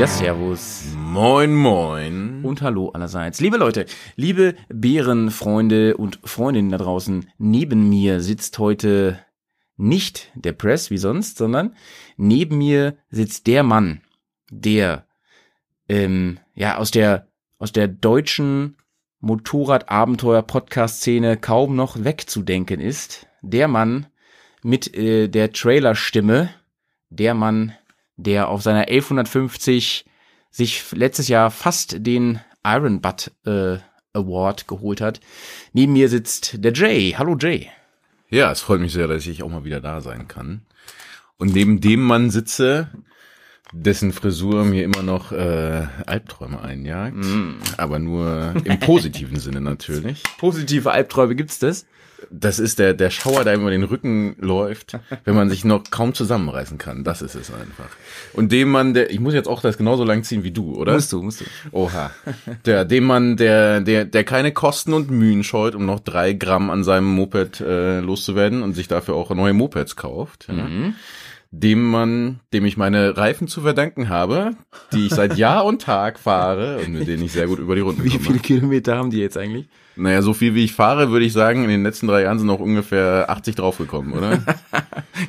Ja, servus. Moin, moin. Und hallo allerseits. Liebe Leute, liebe Bärenfreunde und Freundinnen da draußen, neben mir sitzt heute nicht der Press wie sonst, sondern neben mir sitzt der Mann, der ähm, ja aus der aus der deutschen Motorrad-Abenteuer-Podcast-Szene kaum noch wegzudenken ist. Der Mann mit äh, der Trailerstimme, der Mann, der auf seiner 1150 sich letztes Jahr fast den Iron Butt äh, Award geholt hat. Neben mir sitzt der Jay. Hallo Jay. Ja, es freut mich sehr, dass ich auch mal wieder da sein kann. Und neben dem Mann sitze, dessen Frisur mir immer noch äh, Albträume einjagt. Mm. Aber nur im positiven Sinne natürlich. Positive Albträume gibt's das? Das ist der, der Schauer, der über den Rücken läuft, wenn man sich noch kaum zusammenreißen kann. Das ist es einfach. Und dem Mann, der, ich muss jetzt auch das genauso lang ziehen wie du, oder? Musst du, musst du. Oha. Der, dem Mann, der, der, der keine Kosten und Mühen scheut, um noch drei Gramm an seinem Moped äh, loszuwerden und sich dafür auch neue Mopeds kauft. Ja. Dem Mann, dem ich meine Reifen zu verdanken habe, die ich seit Jahr und Tag fahre und mit denen ich sehr gut über die Runden Wie komme. viele Kilometer haben die jetzt eigentlich? Naja, so viel wie ich fahre, würde ich sagen, in den letzten drei Jahren sind noch ungefähr 80 draufgekommen, oder?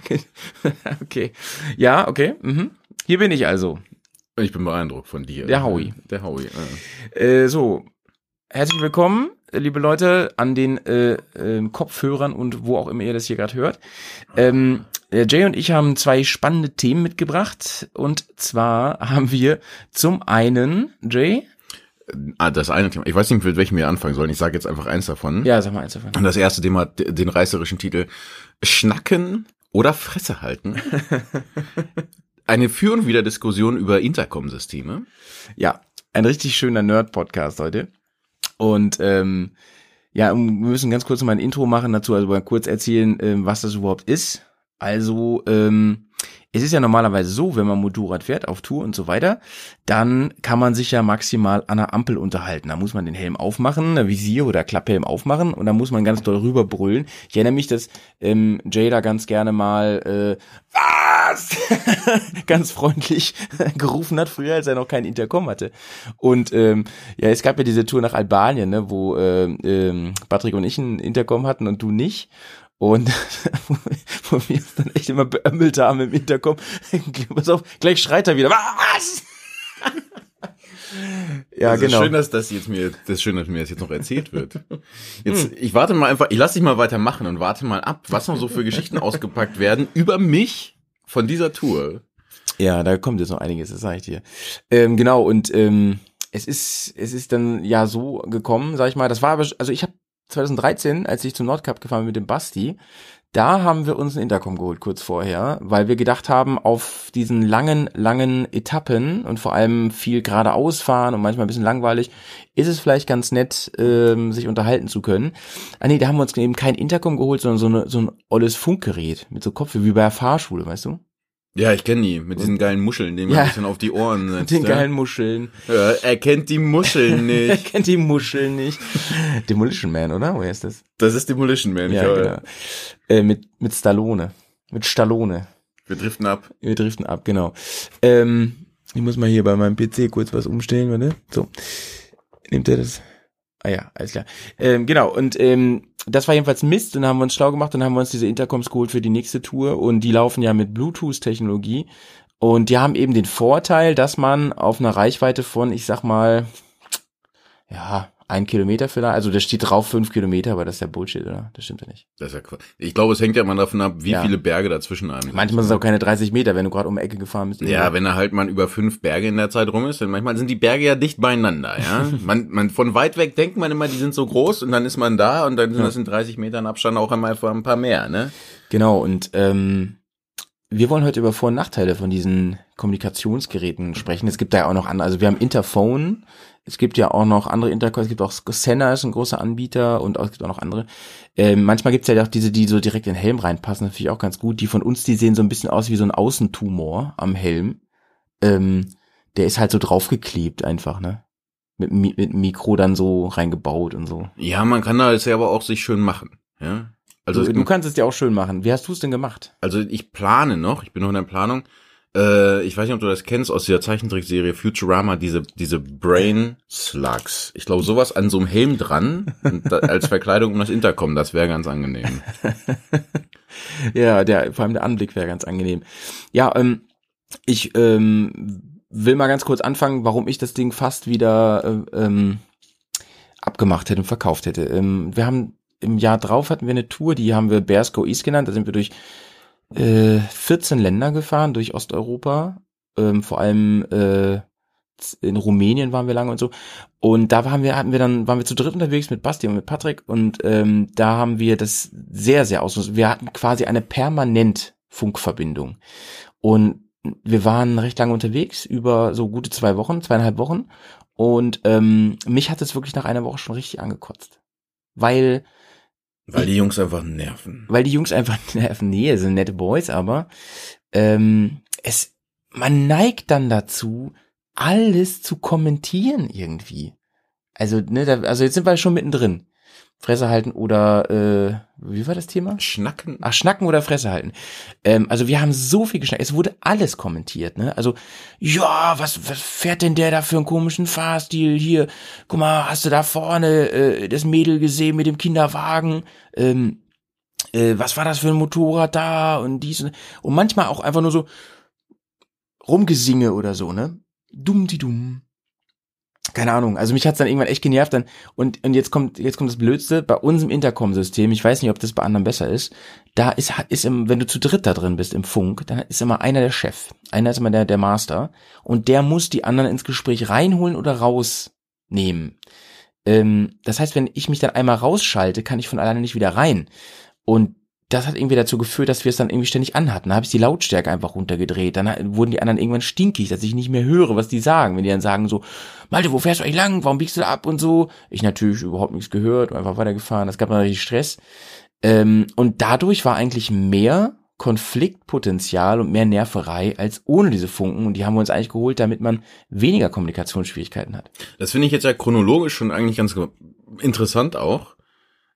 okay. Ja, okay. Mhm. Hier bin ich also. Ich bin beeindruckt von dir. Der Howie. Der Howie. Ja. Äh, so, herzlich willkommen, liebe Leute, an den äh, äh, Kopfhörern und wo auch immer ihr das hier gerade hört. Ähm, Jay und ich haben zwei spannende Themen mitgebracht. Und zwar haben wir zum einen, Jay, Ah, das eine Thema. Ich weiß nicht, mit welchem wir anfangen sollen. Ich sage jetzt einfach eins davon. Ja, sag mal eins davon. Und das erste Thema hat den reißerischen Titel Schnacken oder Fresse halten. Eine Für- und Wieder-Diskussion über Intercom-Systeme. Ja, ein richtig schöner Nerd-Podcast heute. Und ähm, ja, wir müssen ganz kurz mal ein Intro machen dazu, also mal kurz erzählen, ähm, was das überhaupt ist. Also, ähm, es ist ja normalerweise so, wenn man Motorrad fährt, auf Tour und so weiter, dann kann man sich ja maximal an der Ampel unterhalten. Da muss man den Helm aufmachen, Visier oder Klapphelm aufmachen und da muss man ganz doll rüberbrüllen. Ich erinnere mich, dass ähm, Jay da ganz gerne mal äh, was ganz freundlich gerufen hat, früher, als er noch kein Intercom hatte. Und ähm, ja, es gab ja diese Tour nach Albanien, ne, wo äh, äh, Patrick und ich ein Intercom hatten und du nicht. Und wo wir es dann echt immer beömmelt haben im Intercom. Pass auf, gleich schreit er wieder. Was? ja, also genau. Schön, dass das jetzt mir, das ist schön, dass mir das jetzt noch erzählt wird. Jetzt, ich warte mal einfach, ich lasse dich mal weitermachen und warte mal ab, was noch so für Geschichten ausgepackt werden über mich von dieser Tour. Ja, da kommt jetzt noch einiges, das sage ich dir. Ähm, genau, und ähm, es ist, es ist dann ja so gekommen, sag ich mal, das war aber, also ich habe 2013, als ich zum Nordcup gefahren bin mit dem Basti, da haben wir uns ein Intercom geholt kurz vorher, weil wir gedacht haben, auf diesen langen, langen Etappen und vor allem viel geradeaus fahren und manchmal ein bisschen langweilig, ist es vielleicht ganz nett, ähm, sich unterhalten zu können. Ah nee, da haben wir uns eben kein Intercom geholt, sondern so, eine, so ein olles Funkgerät mit so Kopf wie bei der Fahrschule, weißt du? Ja, ich kenne die, mit diesen geilen Muscheln, die man ja, ein bisschen auf die Ohren setzt. Den ja. geilen Muscheln. Ja, er kennt die Muscheln nicht. er kennt die Muscheln nicht. Demolition Man, oder? Woher ist das? Das ist Demolition Man, ja, genau. Äh, mit, mit Stallone. Mit Stallone. Wir driften ab. Wir driften ab, genau. Ähm, ich muss mal hier bei meinem PC kurz was umstellen, warte. So. Nimmt er das? Ah ja, alles klar. Ähm, genau, und ähm, das war jedenfalls Mist und dann haben wir uns schlau gemacht und haben wir uns diese Intercoms geholt für die nächste Tour und die laufen ja mit Bluetooth-Technologie und die haben eben den Vorteil, dass man auf einer Reichweite von, ich sag mal, ja, ein Kilometer vielleicht, also da steht drauf fünf Kilometer, aber das ist ja Bullshit, oder? Das stimmt ja nicht. Das ist ja Quatsch. Ich glaube, es hängt ja immer davon ab, wie ja. viele Berge dazwischen einem sind. Manchmal sind es auch keine 30 Meter, wenn du gerade um die Ecke gefahren bist. Ja, wenn er halt mal über fünf Berge in der Zeit rum ist, dann manchmal sind die Berge ja dicht beieinander, ja. man, man, von weit weg denkt man immer, die sind so groß und dann ist man da und dann sind ja. das in 30 Metern Abstand auch einmal vor ein paar mehr, ne? Genau, und ähm, wir wollen heute über Vor- und Nachteile von diesen Kommunikationsgeräten sprechen. Es gibt da ja auch noch andere, also wir haben Interphone, es gibt ja auch noch andere Intercoms, es gibt auch Senna ist ein großer Anbieter und es gibt auch noch andere. Ähm, manchmal gibt's ja auch diese, die so direkt in den Helm reinpassen, das finde ich auch ganz gut. Die von uns, die sehen so ein bisschen aus wie so ein Außentumor am Helm. Ähm, der ist halt so draufgeklebt einfach, ne? Mit, mit Mikro dann so reingebaut und so. Ja, man kann da jetzt ja aber auch sich schön machen, ja. Also du, du kannst es dir auch schön machen. Wie hast du es denn gemacht? Also ich plane noch, ich bin noch in der Planung, äh, ich weiß nicht, ob du das kennst aus dieser Zeichentrickserie Futurama, diese, diese Brain Slugs. Ich glaube, sowas an so einem Helm dran da, als Verkleidung um das Intercom, das wäre ganz angenehm. ja, der, vor allem der Anblick wäre ganz angenehm. Ja, ähm, ich ähm, will mal ganz kurz anfangen, warum ich das Ding fast wieder äh, ähm, abgemacht hätte und verkauft hätte. Ähm, wir haben im Jahr drauf hatten wir eine Tour, die haben wir Bears Go East genannt. Da sind wir durch äh, 14 Länder gefahren, durch Osteuropa. Ähm, vor allem äh, in Rumänien waren wir lange und so. Und da waren wir, hatten wir dann, waren wir zu dritt unterwegs mit Basti und mit Patrick und ähm, da haben wir das sehr, sehr aus. Wir hatten quasi eine permanent Funkverbindung. Und wir waren recht lange unterwegs, über so gute zwei Wochen, zweieinhalb Wochen. Und ähm, mich hat es wirklich nach einer Woche schon richtig angekotzt. Weil. Weil die Jungs einfach nerven. Weil die Jungs einfach nerven. Nee, sind nette Boys, aber ähm, es, man neigt dann dazu, alles zu kommentieren irgendwie. Also, ne, da, also jetzt sind wir schon mittendrin. Fresse halten oder äh, wie war das Thema? Schnacken. Ach, schnacken oder Fresse halten. Ähm, also wir haben so viel geschnackt. Es wurde alles kommentiert, ne? Also, ja, was, was fährt denn der da für einen komischen Fahrstil hier? Guck mal, hast du da vorne äh, das Mädel gesehen mit dem Kinderwagen? Ähm, äh, was war das für ein Motorrad da und dies und, und manchmal auch einfach nur so rumgesinge oder so, ne? Dumm die dumm keine Ahnung, also mich hat's dann irgendwann echt genervt dann und und jetzt kommt jetzt kommt das Blödste bei uns im Intercom-System. Ich weiß nicht, ob das bei anderen besser ist. Da ist ist im, wenn du zu dritt da drin bist im Funk, dann ist immer einer der Chef, einer ist immer der der Master und der muss die anderen ins Gespräch reinholen oder rausnehmen. Ähm, das heißt, wenn ich mich dann einmal rausschalte, kann ich von alleine nicht wieder rein und das hat irgendwie dazu geführt, dass wir es dann irgendwie ständig anhatten. Da habe ich die Lautstärke einfach runtergedreht. Dann wurden die anderen irgendwann stinkig, dass ich nicht mehr höre, was die sagen. Wenn die dann sagen so, Malte, wo fährst du eigentlich lang? Warum biegst du ab und so? Ich natürlich überhaupt nichts gehört und einfach weitergefahren. Das gab natürlich Stress. Ähm, und dadurch war eigentlich mehr Konfliktpotenzial und mehr Nerverei als ohne diese Funken. Und die haben wir uns eigentlich geholt, damit man weniger Kommunikationsschwierigkeiten hat. Das finde ich jetzt ja chronologisch schon eigentlich ganz interessant auch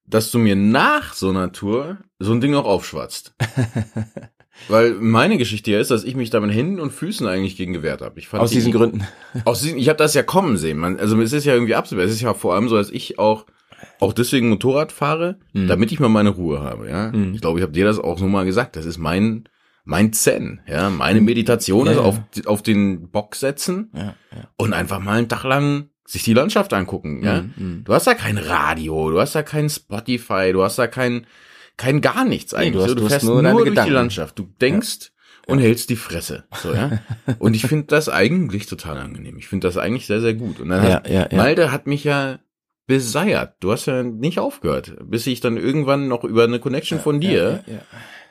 dass du mir nach so einer Tour so ein Ding auch aufschwatzt. Weil meine Geschichte ja ist, dass ich mich da mit Händen und Füßen eigentlich gegen gewehrt habe. Ich fand aus diesen Gründen. Aus diesen, ich habe das ja kommen sehen. Man, also es ist ja irgendwie absehbar. Es ist ja vor allem so, dass ich auch auch deswegen Motorrad fahre, mhm. damit ich mal meine Ruhe habe. Ja, mhm. ich glaube, ich habe dir das auch so mal gesagt. Das ist mein mein Zen. Ja, meine. Meditation ja, ist ja. auf auf den Bock setzen ja, und einfach mal einen Tag lang sich die Landschaft angucken, ja. Mm, mm. Du hast da kein Radio, du hast da kein Spotify, du hast da kein, kein gar nichts eigentlich. Nee, du, hast, du, du fährst nur, nur durch Gedanken. die Landschaft. Du denkst ja. und hältst die Fresse. So, ja. und ich finde das eigentlich total angenehm. Ich finde das eigentlich sehr, sehr gut. Und dann ja, hat, ja, ja. Malde hat mich ja beseiert. Du hast ja nicht aufgehört, bis ich dann irgendwann noch über eine Connection von dir ja, ja, ja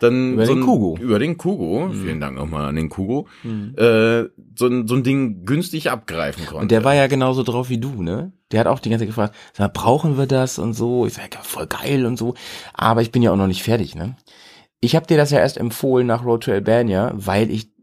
dann über so den Kugo. Über den Kugo, mhm. vielen Dank nochmal an den Kugo, mhm. äh, so, ein, so ein Ding günstig abgreifen konnte. Und der war ja genauso drauf wie du, ne? Der hat auch die ganze Zeit gefragt, sag, brauchen wir das und so? Ich sag, ja, voll geil und so. Aber ich bin ja auch noch nicht fertig, ne? Ich habe dir das ja erst empfohlen nach Road to Albania, weil ich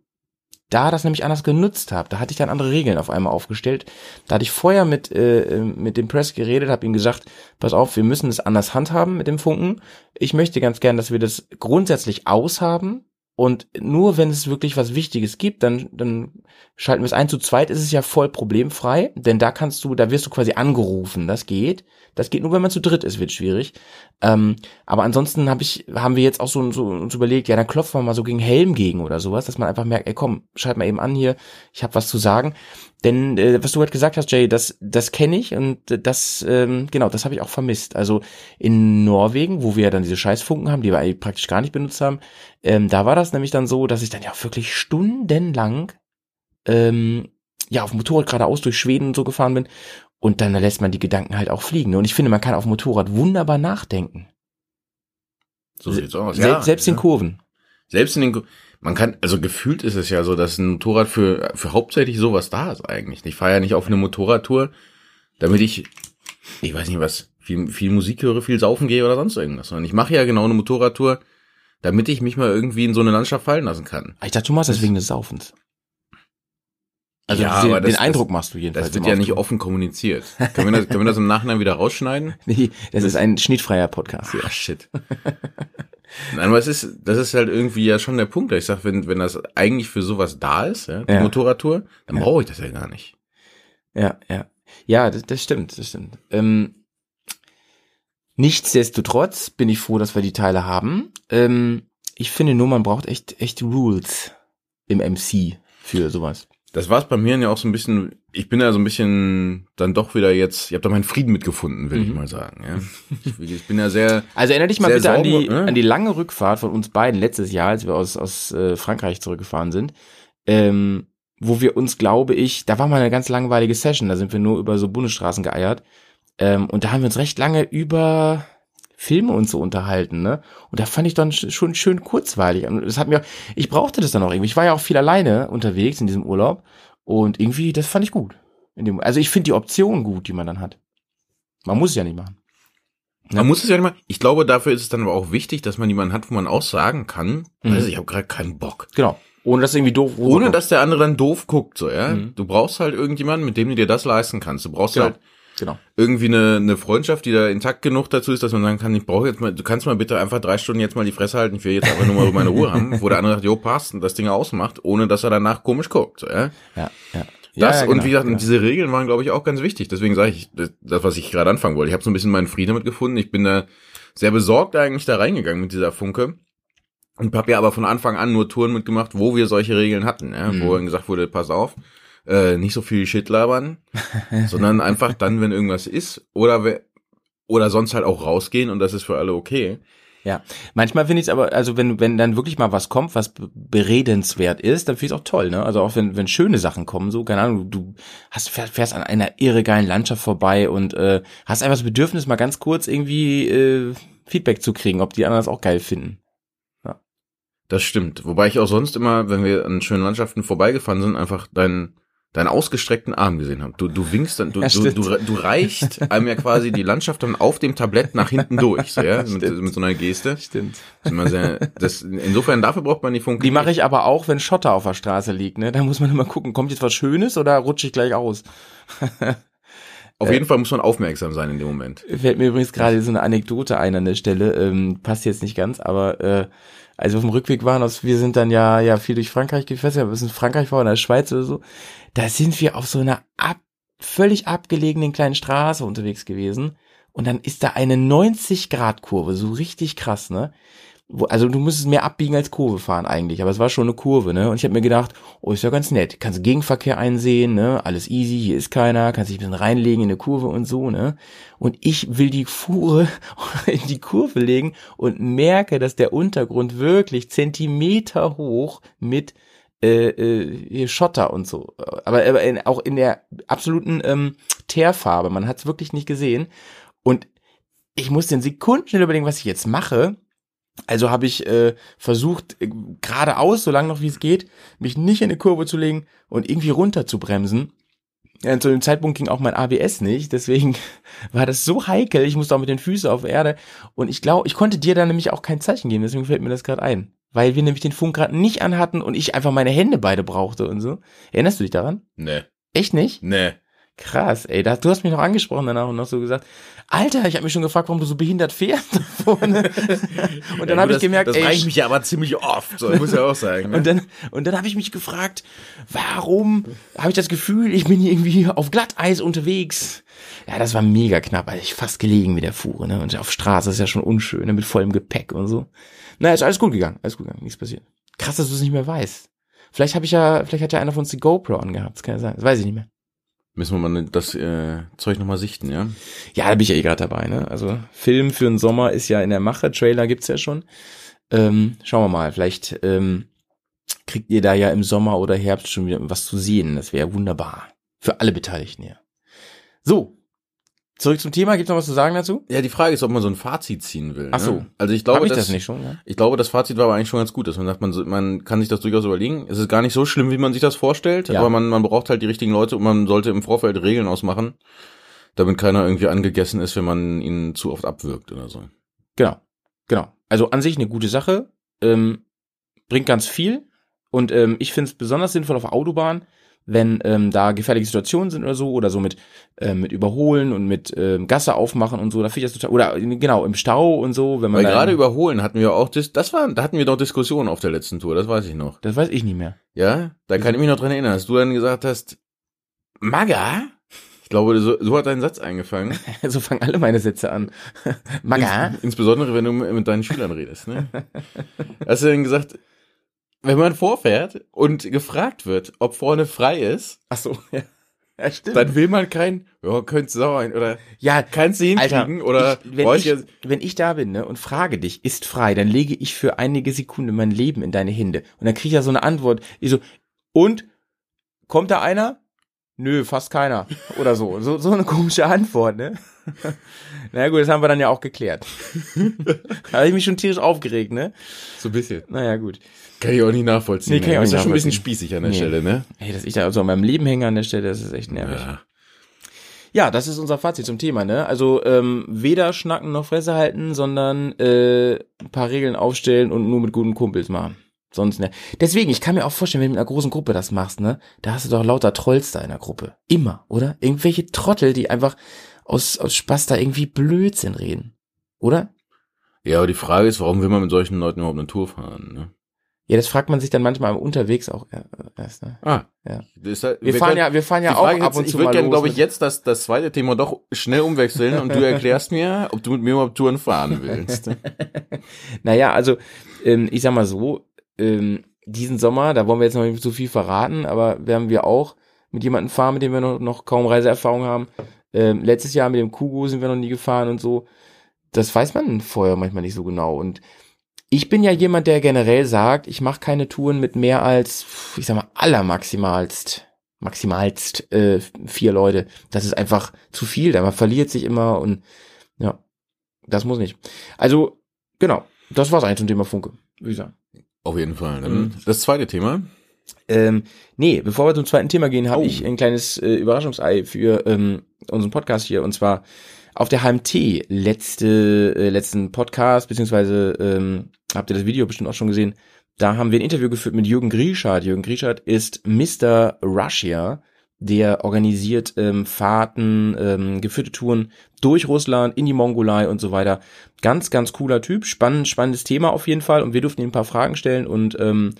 da das nämlich anders genutzt habe. Da hatte ich dann andere Regeln auf einmal aufgestellt. Da hatte ich vorher mit, äh, mit dem Press geredet, habe ihm gesagt, pass auf, wir müssen es anders handhaben mit dem Funken. Ich möchte ganz gern, dass wir das grundsätzlich aushaben. Und nur wenn es wirklich was Wichtiges gibt, dann, dann schalten wir es ein. Zu zweit ist es ja voll problemfrei, denn da kannst du, da wirst du quasi angerufen. Das geht. Das geht nur, wenn man zu dritt ist, wird schwierig. Ähm, aber ansonsten hab ich, haben wir jetzt auch so, so uns überlegt, ja, dann klopfen wir mal so gegen Helm gegen oder sowas, dass man einfach merkt, ey komm, schalt mal eben an hier, ich habe was zu sagen. Denn äh, was du halt gesagt hast, Jay, das, das kenne ich und das, ähm, genau, das habe ich auch vermisst. Also in Norwegen, wo wir ja dann diese Scheißfunken haben, die wir eigentlich praktisch gar nicht benutzt haben, ähm, da war das nämlich dann so, dass ich dann ja wirklich stundenlang ähm, ja auf dem Motorrad geradeaus durch Schweden und so gefahren bin und dann lässt man die Gedanken halt auch fliegen. Und ich finde, man kann auf dem Motorrad wunderbar nachdenken. So sieht's aus. Se ja, selbst ja. in Kurven. Selbst in den, man kann, also gefühlt ist es ja so, dass ein Motorrad für, für hauptsächlich sowas da ist eigentlich. Ich fahre ja nicht auf eine Motorradtour, damit ich, ich weiß nicht was, viel, viel Musik höre, viel saufen gehe oder sonst irgendwas, sondern ich mache ja genau eine Motorradtour, damit ich mich mal irgendwie in so eine Landschaft fallen lassen kann. Ich dachte, du machst das wegen des Saufens. Also ja, den, den Eindruck das, machst du jedenfalls. Das wird ja nicht offen kommuniziert. können, wir das, können wir das im Nachhinein wieder rausschneiden? Nee, das ist ein schnittfreier Podcast. Ach, shit. Nein, aber es ist, das ist halt irgendwie ja schon der Punkt. Ich sag, wenn, wenn das eigentlich für sowas da ist, ja, die Ja. Motorradtour, dann Ja. brauche ich das ja gar nicht. Ja, ja. Ja, das, das stimmt, das stimmt. Ähm, nichtsdestotrotz bin ich froh, dass wir die Teile haben. Ähm, ich finde nur, man braucht echt, echt Rules im MC für sowas. Das war es bei mir ja auch so ein bisschen, ich bin ja so ein bisschen dann doch wieder jetzt, ich habe da meinen Frieden mitgefunden, will ich Mhm. mal sagen. Ja. Ich, ich bin ja sehr, Also erinnere dich mal bitte an die, ne? an die lange Rückfahrt von uns beiden letztes Jahr, als wir aus, aus äh, Frankreich zurückgefahren sind, ähm, wo wir uns, glaube ich, da war mal eine ganz langweilige Session, da sind wir nur über so Bundesstraßen geeiert ähm, und da haben wir uns recht lange über Filme und so unterhalten, ne? Und da fand ich dann sch- schon schön kurzweilig. Und das hat mir, ich brauchte das dann auch irgendwie. Ich war ja auch viel alleine unterwegs in diesem Urlaub und irgendwie, das fand ich gut. Dem, also ich finde die Option gut, die man dann hat. Man muss es ja nicht machen. man muss es ja nicht mal, ich glaube, dafür ist es dann aber auch wichtig, dass man jemanden hat, wo man auch sagen kann, Mhm. also ich habe gerade keinen Bock. Genau. Ohne dass irgendwie doof Ohne dass der andere dann doof guckt, so, ja. Mhm. Du brauchst halt irgendjemanden, mit dem du dir das leisten kannst. Du brauchst Genau. halt Genau. irgendwie eine, eine Freundschaft, die da intakt genug dazu ist, dass man sagen kann, ich brauche jetzt mal, du kannst mal bitte einfach drei Stunden jetzt mal die Fresse halten, ich will jetzt einfach nur mal meine Ruhe haben, wo der andere sagt, jo, passt, und das Ding ausmacht, ohne dass er danach komisch guckt, so, ja. Ja, ja. Das ja, und genau, wie gesagt, genau. diese Regeln waren, glaube ich, auch ganz wichtig. Deswegen sage ich, das, das, was ich gerade anfangen wollte. Ich habe so ein bisschen meinen Frieden damit gefunden. Ich bin da sehr besorgt eigentlich da reingegangen mit dieser Funke. Und habe ja aber von Anfang an nur Touren mitgemacht, wo wir solche Regeln hatten, ja? Mhm. wo dann gesagt wurde, pass auf, äh, nicht so viel Shit labern, sondern einfach dann, wenn irgendwas ist, oder oder sonst halt auch rausgehen und das ist für alle okay. Ja, manchmal finde ich es aber, also wenn, wenn dann wirklich mal was kommt, was be- beredenswert ist, dann finde ich es auch toll, ne? Also auch wenn, wenn schöne Sachen kommen, so, keine Ahnung, du hast, fährst, an einer irre geilen Landschaft vorbei und äh, hast einfach das Bedürfnis, mal ganz kurz irgendwie äh, Feedback zu kriegen, ob die anderen das auch geil finden. Das stimmt. Wobei ich auch sonst immer, wenn wir an schönen Landschaften vorbeigefahren sind, einfach deinen deinen ausgestreckten Arm gesehen habe. Du, du winkst dann, du, Ja, du, du, du reichst einem ja quasi die Landschaft dann auf dem Tablett nach hinten durch, so, ja, mit, mit so einer Geste. Stimmt. Das sehr, das, insofern dafür braucht man die Funke. Die mache ich aber auch, wenn Schotter auf der Straße liegt, ne? Da muss man immer gucken, kommt jetzt was Schönes oder rutsche ich gleich aus? Auf jeden Fall muss man aufmerksam sein in dem Moment. Fällt mir übrigens gerade so eine Anekdote ein an der Stelle, ähm, passt jetzt nicht ganz, aber äh, als wir auf dem Rückweg waren, aus, wir sind dann ja ja viel durch Frankreich gefesselt, wir sind in Frankreich war in der Schweiz oder so, da sind wir auf so einer ab, völlig abgelegenen kleinen Straße unterwegs gewesen und dann ist da eine 90 Grad Kurve, so richtig krass, ne? Also du musstest mehr abbiegen als Kurve fahren eigentlich, aber es war schon eine Kurve, ne? Und ich habe mir gedacht, oh, ist ja ganz nett. Kannst Gegenverkehr einsehen, ne? Alles easy, hier ist keiner, kannst dich ein bisschen reinlegen in eine Kurve und so, ne? Und ich will die Fuhre in die Kurve legen und merke, dass der Untergrund wirklich Zentimeter hoch mit äh, äh, Schotter und so, aber, aber in, auch in der absoluten ähm, Teerfarbe. Man hat es wirklich nicht gesehen. Und ich muss den Sekunden schnell überlegen, was ich jetzt mache. Also habe ich äh, versucht, äh, geradeaus, so lange noch wie es geht, mich nicht in eine Kurve zu legen und irgendwie runter zu bremsen. Ja, zu dem Zeitpunkt ging auch mein ABS nicht, deswegen war das so heikel. Ich musste auch mit den Füßen auf Erde. Und ich glaube, ich konnte dir da nämlich auch kein Zeichen geben, deswegen fällt mir das gerade ein. Weil wir nämlich den Funk gerade nicht anhatten und ich einfach meine Hände beide brauchte und so. Erinnerst du dich daran? Nee, Echt nicht? nee. Krass, ey, da, du hast mich noch angesprochen danach und noch so gesagt, Alter, ich habe mich schon gefragt, warum du so behindert fährst vorne. und dann Ja, habe ich gemerkt, das ey, reicht mich ja aber ziemlich oft, so, muss ja auch sagen. Ne? und dann, und dann habe ich mich gefragt, warum habe ich das Gefühl, ich bin hier irgendwie auf Glatteis unterwegs. Ja, das war mega knapp, also ich fast gelegen mit der Fuhre, ne? Und auf Straße ist ja schon unschön, ne? mit vollem Gepäck und so. Na, ist alles gut gegangen, alles gut gegangen, nichts passiert. Krass, dass du es nicht mehr weißt. Vielleicht habe ich ja, vielleicht hat ja einer von uns die GoPro angehabt, das kann ja sein, das weiß ich nicht mehr. Müssen wir mal das äh, Zeug nochmal sichten, ja? Ja, da bin ich ja eh gerade dabei, ne? Also Film für den Sommer ist ja in der Mache, Trailer gibt's ja schon. Ähm, schauen wir mal, vielleicht ähm, kriegt ihr da ja im Sommer oder Herbst schon wieder was zu sehen. Das wäre wunderbar. Für alle Beteiligten, ja. So, zurück zum Thema. Gibt's noch was zu sagen dazu? Ja, die Frage ist, ob man so ein Fazit ziehen will. Ach so. Ne? Also ich glaube, ich das, das nicht schon? Ja? Ich glaube, das Fazit war aber eigentlich schon ganz gut, dass man sagt, man, man kann sich das durchaus überlegen. Es ist gar nicht so schlimm, wie man sich das vorstellt, Ja. aber man, man braucht halt die richtigen Leute und man sollte im Vorfeld Regeln ausmachen, damit keiner irgendwie angegessen ist, wenn man ihn zu oft abwirkt oder so. Genau, genau. Also an sich eine gute Sache, ähm, bringt ganz viel und ähm, ich finde es besonders sinnvoll auf der Autobahn, wenn ähm, da gefährliche Situationen sind oder so, oder so mit, äh, mit Überholen und mit ähm, Gasse aufmachen und so, da finde ich das total, oder genau, im Stau und so, wenn man. Weil gerade überholen hatten wir auch, das, das war, da hatten wir doch Diskussionen auf der letzten Tour, das weiß ich noch. Das weiß ich nicht mehr. Ja, da kann ich mich noch dran erinnern, dass du dann gesagt hast, Maga? Ich glaube, so, so hat dein Satz eingefangen. so fangen alle meine Sätze an. Maga? Ins, insbesondere, wenn du mit deinen Schülern redest. Ne? Hast du dann gesagt, wenn man vorfährt und gefragt wird, ob vorne frei ist, Ach so, ja. Ja, stimmt. dann will man kein, ja, könnte sein, oder ja, kannst du hinkriegen, Alter, oder ich, wenn, ich, wenn ich da bin ne, und frage dich, ist frei, dann lege ich für einige Sekunden mein Leben in deine Hände. Und dann kriege ich ja so eine Antwort. Ich so, und? Kommt da einer? Nö, fast keiner. Oder so. So, so eine komische Antwort, ne? Na gut, das haben wir dann ja auch geklärt. da habe ich mich schon tierisch aufgeregt, ne? so ein bisschen. Naja, gut. Kann ich auch nicht nachvollziehen. Nee, kann ich auch ist nicht ja schon ein bisschen spießig an der Nee. Stelle, ne? Hey, dass ich da so an meinem Leben hänge an der Stelle, das ist echt nervig. Ja. Ja, das ist unser Fazit zum Thema, ne? Also ähm, weder schnacken noch Fresse halten, sondern äh, ein paar Regeln aufstellen und nur mit guten Kumpels machen. Sonst ne. Deswegen, ich kann mir auch vorstellen, wenn du mit einer großen Gruppe das machst, ne, da hast du doch lauter Trolls da in der Gruppe. Immer, oder? Irgendwelche Trottel, die einfach aus, aus Spaß da irgendwie Blödsinn reden. Oder? Ja, aber die Frage ist, warum will man mit solchen Leuten überhaupt eine Tour fahren, ne? Ja, das fragt man sich dann manchmal unterwegs auch erst, ne? Ah. Ja. Halt, Wir, fahren können- ja, wir fahren ja auch ab jetzt, und ich zu würde mal gerne, glaube ich, jetzt das, das zweite Thema doch schnell umwechseln und du erklärst mir, ob du mit mir überhaupt Touren fahren willst. Naja, also ähm, ich sag mal so, ähm, diesen Sommer, da wollen wir jetzt noch nicht so viel verraten, aber werden wir auch mit jemandem fahren, mit dem wir noch, noch kaum Reiseerfahrung haben. Ähm, letztes Jahr mit dem Kugo sind wir noch nie gefahren und so. Das weiß man vorher manchmal nicht so genau. Und ich bin ja jemand, der generell sagt, ich mache keine Touren mit mehr als, ich sag mal, allermaximalst, maximalst äh, vier Leute. Das ist einfach zu viel, da man verliert sich immer und ja, das muss nicht. Also, genau, das war's eigentlich zum Thema Funke, würde ich sagen. Auf jeden Fall. Dann Mhm. Das zweite Thema. Ähm, nee, bevor wir zum zweiten Thema gehen, habe Oh. ich ein kleines äh, Überraschungsei für ähm, unseren Podcast hier. Und zwar auf der HMT, letzte, äh, letzten Podcast, beziehungsweise ähm, habt ihr das Video bestimmt auch schon gesehen, da haben wir ein Interview geführt mit Jürgen Grieschardt. Jürgen Grieschardt ist Mr. Russia, der organisiert ähm, Fahrten, ähm, geführte Touren durch Russland, in die Mongolei und so weiter. Ganz, ganz cooler Typ, spannend, spannendes Thema auf jeden Fall. Und wir durften ihm ein paar Fragen stellen und ähm,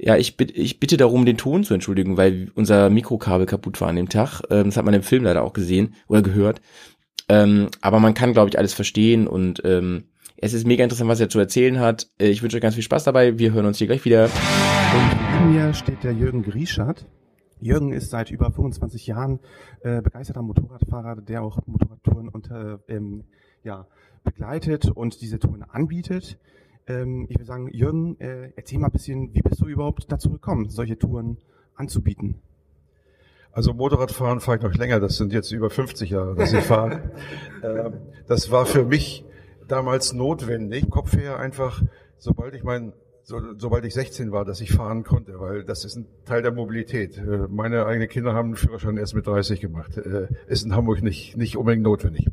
ja, ich, bitte, ich bitte darum, den Ton zu entschuldigen, weil unser Mikrokabel kaputt war an dem Tag. Ähm, das hat man im Film leider auch gesehen oder gehört. Ähm, aber man kann, glaube ich, alles verstehen und ähm, es ist mega interessant, was er zu erzählen hat. Äh, Ich wünsche euch ganz viel Spaß dabei. Wir hören uns hier gleich wieder. Und neben mir steht der Jürgen Grieschert. Jürgen ist seit über 25 Jahren äh, begeisterter Motorradfahrer, der auch Motorradtouren unter, ähm, ja, begleitet und diese Touren anbietet. Ähm, ich würde sagen, Jürgen, äh, erzähl mal ein bisschen, wie bist du überhaupt dazu gekommen, solche Touren anzubieten? Also Motorradfahren fahre ich noch länger, das sind jetzt über 50 Jahre, dass ich fahre. Ähm, das war für mich damals notwendig, Kopf her einfach, sobald ich mein, so, sobald ich 16 war, dass ich fahren konnte, weil das ist ein Teil der Mobilität. Äh, Meine eigenen Kinder haben einen Führerschein erst mit 30 gemacht. Äh, Ist in Hamburg nicht, nicht unbedingt notwendig.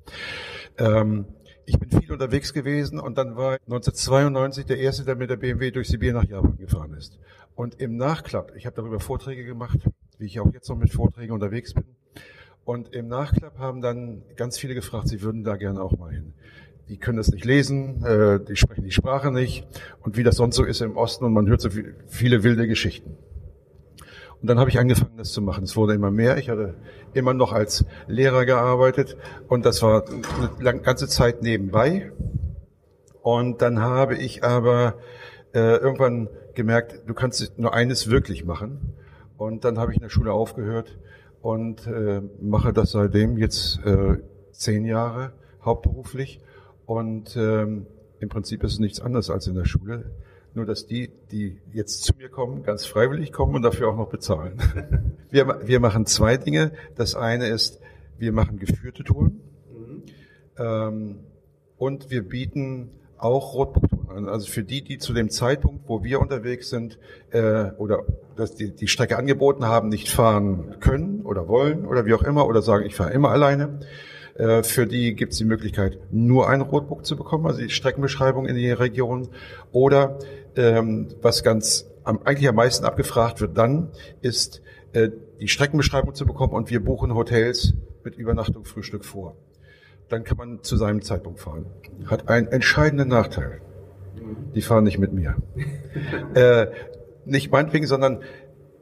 Ähm, ich bin viel unterwegs gewesen und dann war 1992 der erste, der mit der BMW durch Sibirien nach Japan gefahren ist. Und im Nachklapp, ich habe darüber Vorträge gemacht, wie ich auch jetzt noch mit Vorträgen unterwegs bin. Und im Nachklapp haben dann ganz viele gefragt, sie würden da gerne auch mal hin. Die können das nicht lesen, äh, die sprechen die Sprache nicht und wie das sonst so ist im Osten und man hört so viel, viele wilde Geschichten. Und dann habe ich angefangen, das zu machen. Es wurde immer mehr. Ich hatte immer noch als Lehrer gearbeitet und das war eine ganze Zeit nebenbei. Und dann habe ich aber äh, irgendwann gemerkt, du kannst nur eines wirklich machen. Und dann habe ich in der Schule aufgehört und äh, mache das seitdem jetzt äh, zehn Jahre hauptberuflich. Und ähm, im Prinzip ist es nichts anderes als in der Schule. Nur, dass die, die jetzt zu mir kommen, ganz freiwillig kommen und dafür auch noch bezahlen. Wir, wir machen zwei Dinge. Das eine ist, wir machen geführte Touren. Ähm, und wir bieten auch an. Also für die, die zu dem Zeitpunkt, wo wir unterwegs sind, äh, oder dass die, die Strecke angeboten haben, nicht fahren können oder wollen oder wie auch immer, oder sagen, ich fahre immer alleine. Äh, Für die gibt es die Möglichkeit, nur ein Rotbuch zu bekommen, also die Streckenbeschreibung in die Region. Oder ähm, was ganz am, eigentlich am meisten abgefragt wird dann, ist, äh, die Streckenbeschreibung zu bekommen und wir buchen Hotels mit Übernachtung, Frühstück vor. Dann kann man zu seinem Zeitpunkt fahren. Hat einen entscheidenden Nachteil. Die fahren nicht mit mir. äh, nicht meinetwegen, sondern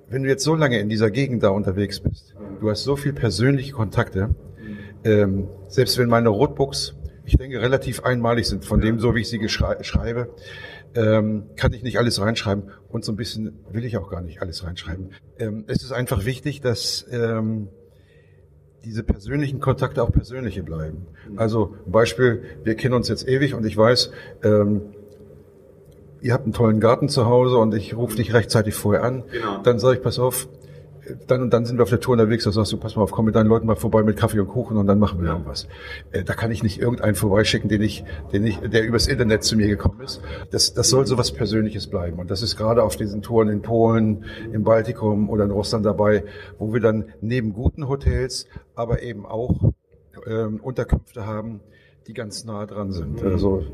wenn du jetzt so lange in dieser Gegend da unterwegs bist, du hast so viel persönliche Kontakte, ähm, selbst wenn meine Rotbooks, ich denke, relativ einmalig sind, von dem so, wie ich sie schreibe, ähm, kann ich nicht alles reinschreiben und so ein bisschen will ich auch gar nicht alles reinschreiben. Ähm, es ist einfach wichtig, dass ähm, diese persönlichen Kontakte auch persönliche bleiben. Also Beispiel, wir kennen uns jetzt ewig und ich weiß, ähm, ihr habt einen tollen Garten zu Hause und ich rufe dich rechtzeitig vorher an. Genau. Dann sage ich, pass auf, dann und dann sind wir auf der Tour unterwegs, da sagst du, pass mal auf, komm mit deinen Leuten mal vorbei mit Kaffee und Kuchen und dann machen wir ja. irgendwas. Äh, da kann ich nicht irgendeinen vorbeischicken, den ich, den ich, der übers Internet zu mir gekommen ist. Das, das soll so was Persönliches bleiben. Und das ist gerade auf diesen Touren in Polen, im Baltikum oder in Russland dabei, wo wir dann neben guten Hotels, aber eben auch ähm, Unterkünfte haben, die ganz nah dran sind. Mhm. Also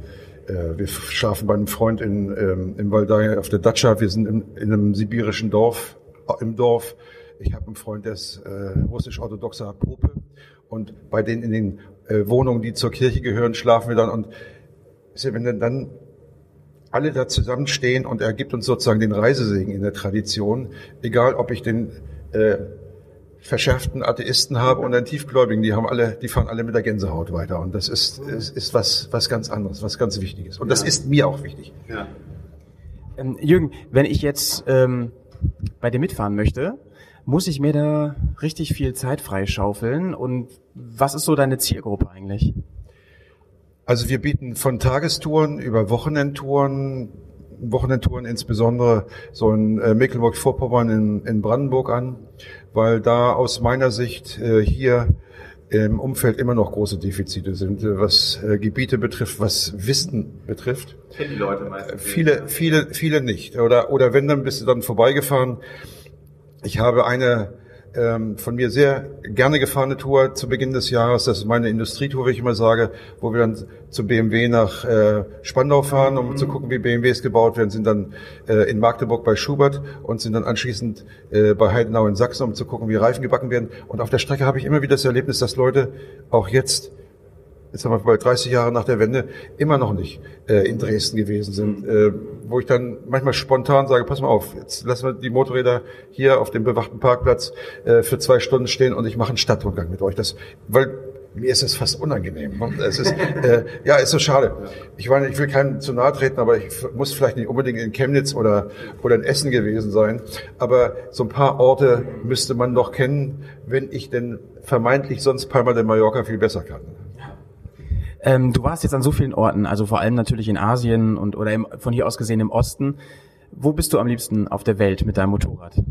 wir schlafen bei einem Freund in, ähm, im Waldai auf der Datscha. Wir sind in, in einem sibirischen Dorf, im Dorf. Ich habe einen Freund, der ist äh, russisch-orthodoxer Pope und bei denen in den äh, Wohnungen, die zur Kirche gehören, schlafen wir dann. Und wenn dann, dann alle da zusammenstehen und er gibt uns sozusagen den Reisesegen in der Tradition, egal ob ich den äh, verschärften Atheisten habe und einen Tiefgläubigen, die haben alle, die fahren alle mit der Gänsehaut weiter und das ist, ist, ist was, was ganz anderes, was ganz Wichtiges und das ist mir auch wichtig. Ja. Ähm, Jürgen, wenn ich jetzt ähm, bei dir mitfahren möchte, muss ich mir da richtig viel Zeit freischaufeln? Und was ist so deine Zielgruppe eigentlich? Also wir bieten von Tagestouren über Wochenendtouren, Wochenendtouren insbesondere so in äh, Mecklenburg-Vorpommern in, in Brandenburg an, weil da aus meiner Sicht äh, hier im Umfeld immer noch große Defizite sind, äh, was äh, Gebiete betrifft, was Wissen betrifft. Kennen die Leute meistens. Viele, viele, viele nicht. Oder, oder wenn, dann bist du dann vorbeigefahren ich habe eine ähm, von mir sehr gerne gefahrene Tour zu Beginn des Jahres. Das ist meine Industrietour, wie ich immer sage, wo wir dann zu BMW nach äh, Spandau fahren, um mhm. zu gucken, wie BMWs gebaut werden, sind dann äh, in Magdeburg bei Schubert und sind dann anschließend äh, bei Heidenau in Sachsen, um zu gucken, wie Reifen gebacken werden. Und auf der Strecke habe ich immer wieder das Erlebnis, dass Leute auch jetzt jetzt haben wir bald 30 Jahre nach der Wende, immer noch nicht äh, in Dresden gewesen sind. Äh, wo ich dann manchmal spontan sage, pass mal auf, jetzt lassen wir die Motorräder hier auf dem bewachten Parkplatz äh, für zwei Stunden stehen und ich mache einen Stadtrundgang mit euch. Das, weil mir ist es fast unangenehm. Es ist, äh, ja, ist so schade. Ich meine, ich will keinem zu nahe treten, aber ich muss vielleicht nicht unbedingt in Chemnitz oder, oder in Essen gewesen sein. Aber so ein paar Orte müsste man doch kennen, wenn ich denn vermeintlich sonst Palma de Mallorca viel besser kann. Ähm, du warst jetzt an so vielen Orten, also vor allem natürlich in Asien und oder im, von hier aus gesehen im Osten. Wo bist du am liebsten auf der Welt mit deinem Motorrad?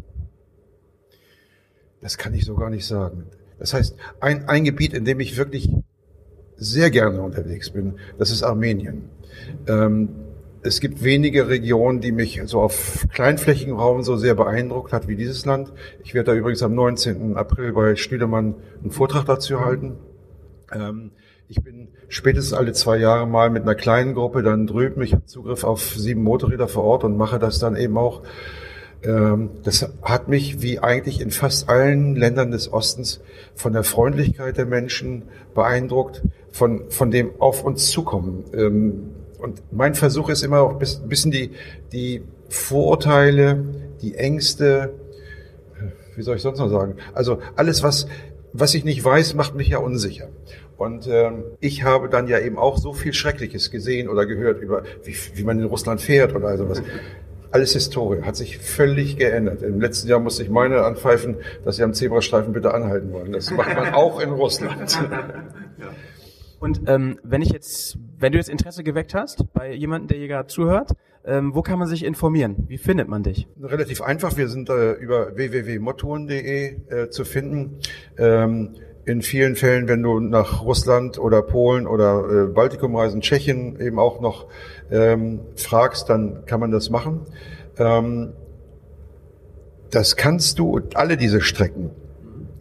Das kann ich so gar nicht sagen. Das heißt, ein, ein Gebiet, in dem ich wirklich sehr gerne unterwegs bin, das ist Armenien. Ähm, es gibt wenige Regionen, die mich so auf kleinflächigen Raum so sehr beeindruckt hat wie dieses Land. Ich werde da übrigens am 19. April bei Stüdemann einen Vortrag dazu halten. Ähm, ich bin spätestens alle zwei Jahre mal mit einer kleinen Gruppe dann drüben. Ich habe Zugriff auf sieben Motorräder vor Ort und mache das dann eben auch. Ähm, das hat mich, wie eigentlich in fast allen Ländern des Ostens, von der Freundlichkeit der Menschen beeindruckt, von, von dem auf uns zukommen. Ähm, und mein Versuch ist immer auch ein bisschen die, die Vorurteile, die Ängste, wie soll ich sonst noch sagen? Also alles, was, was ich nicht weiß, macht mich ja unsicher. Und ähm, ich habe dann ja eben auch so viel Schreckliches gesehen oder gehört über, wie, wie man in Russland fährt oder sowas. Alles Historie, hat sich völlig geändert. Im letzten Jahr musste ich meine anpfeifen, dass sie am Zebrastreifen bitte anhalten wollen. Das macht man auch in Russland. Und ähm, wenn ich jetzt, wenn du jetzt Interesse geweckt hast bei jemandem, der hier gerade zuhört, ähm, wo kann man sich informieren? Wie findet man dich? Relativ einfach. Wir sind äh, über www.motoren.de äh, zu finden. Ähm, in vielen Fällen, wenn du nach Russland oder Polen oder äh, Baltikum reisen, Tschechien eben auch noch ähm, fragst, dann kann man das machen. Ähm, das kannst du, alle diese Strecken,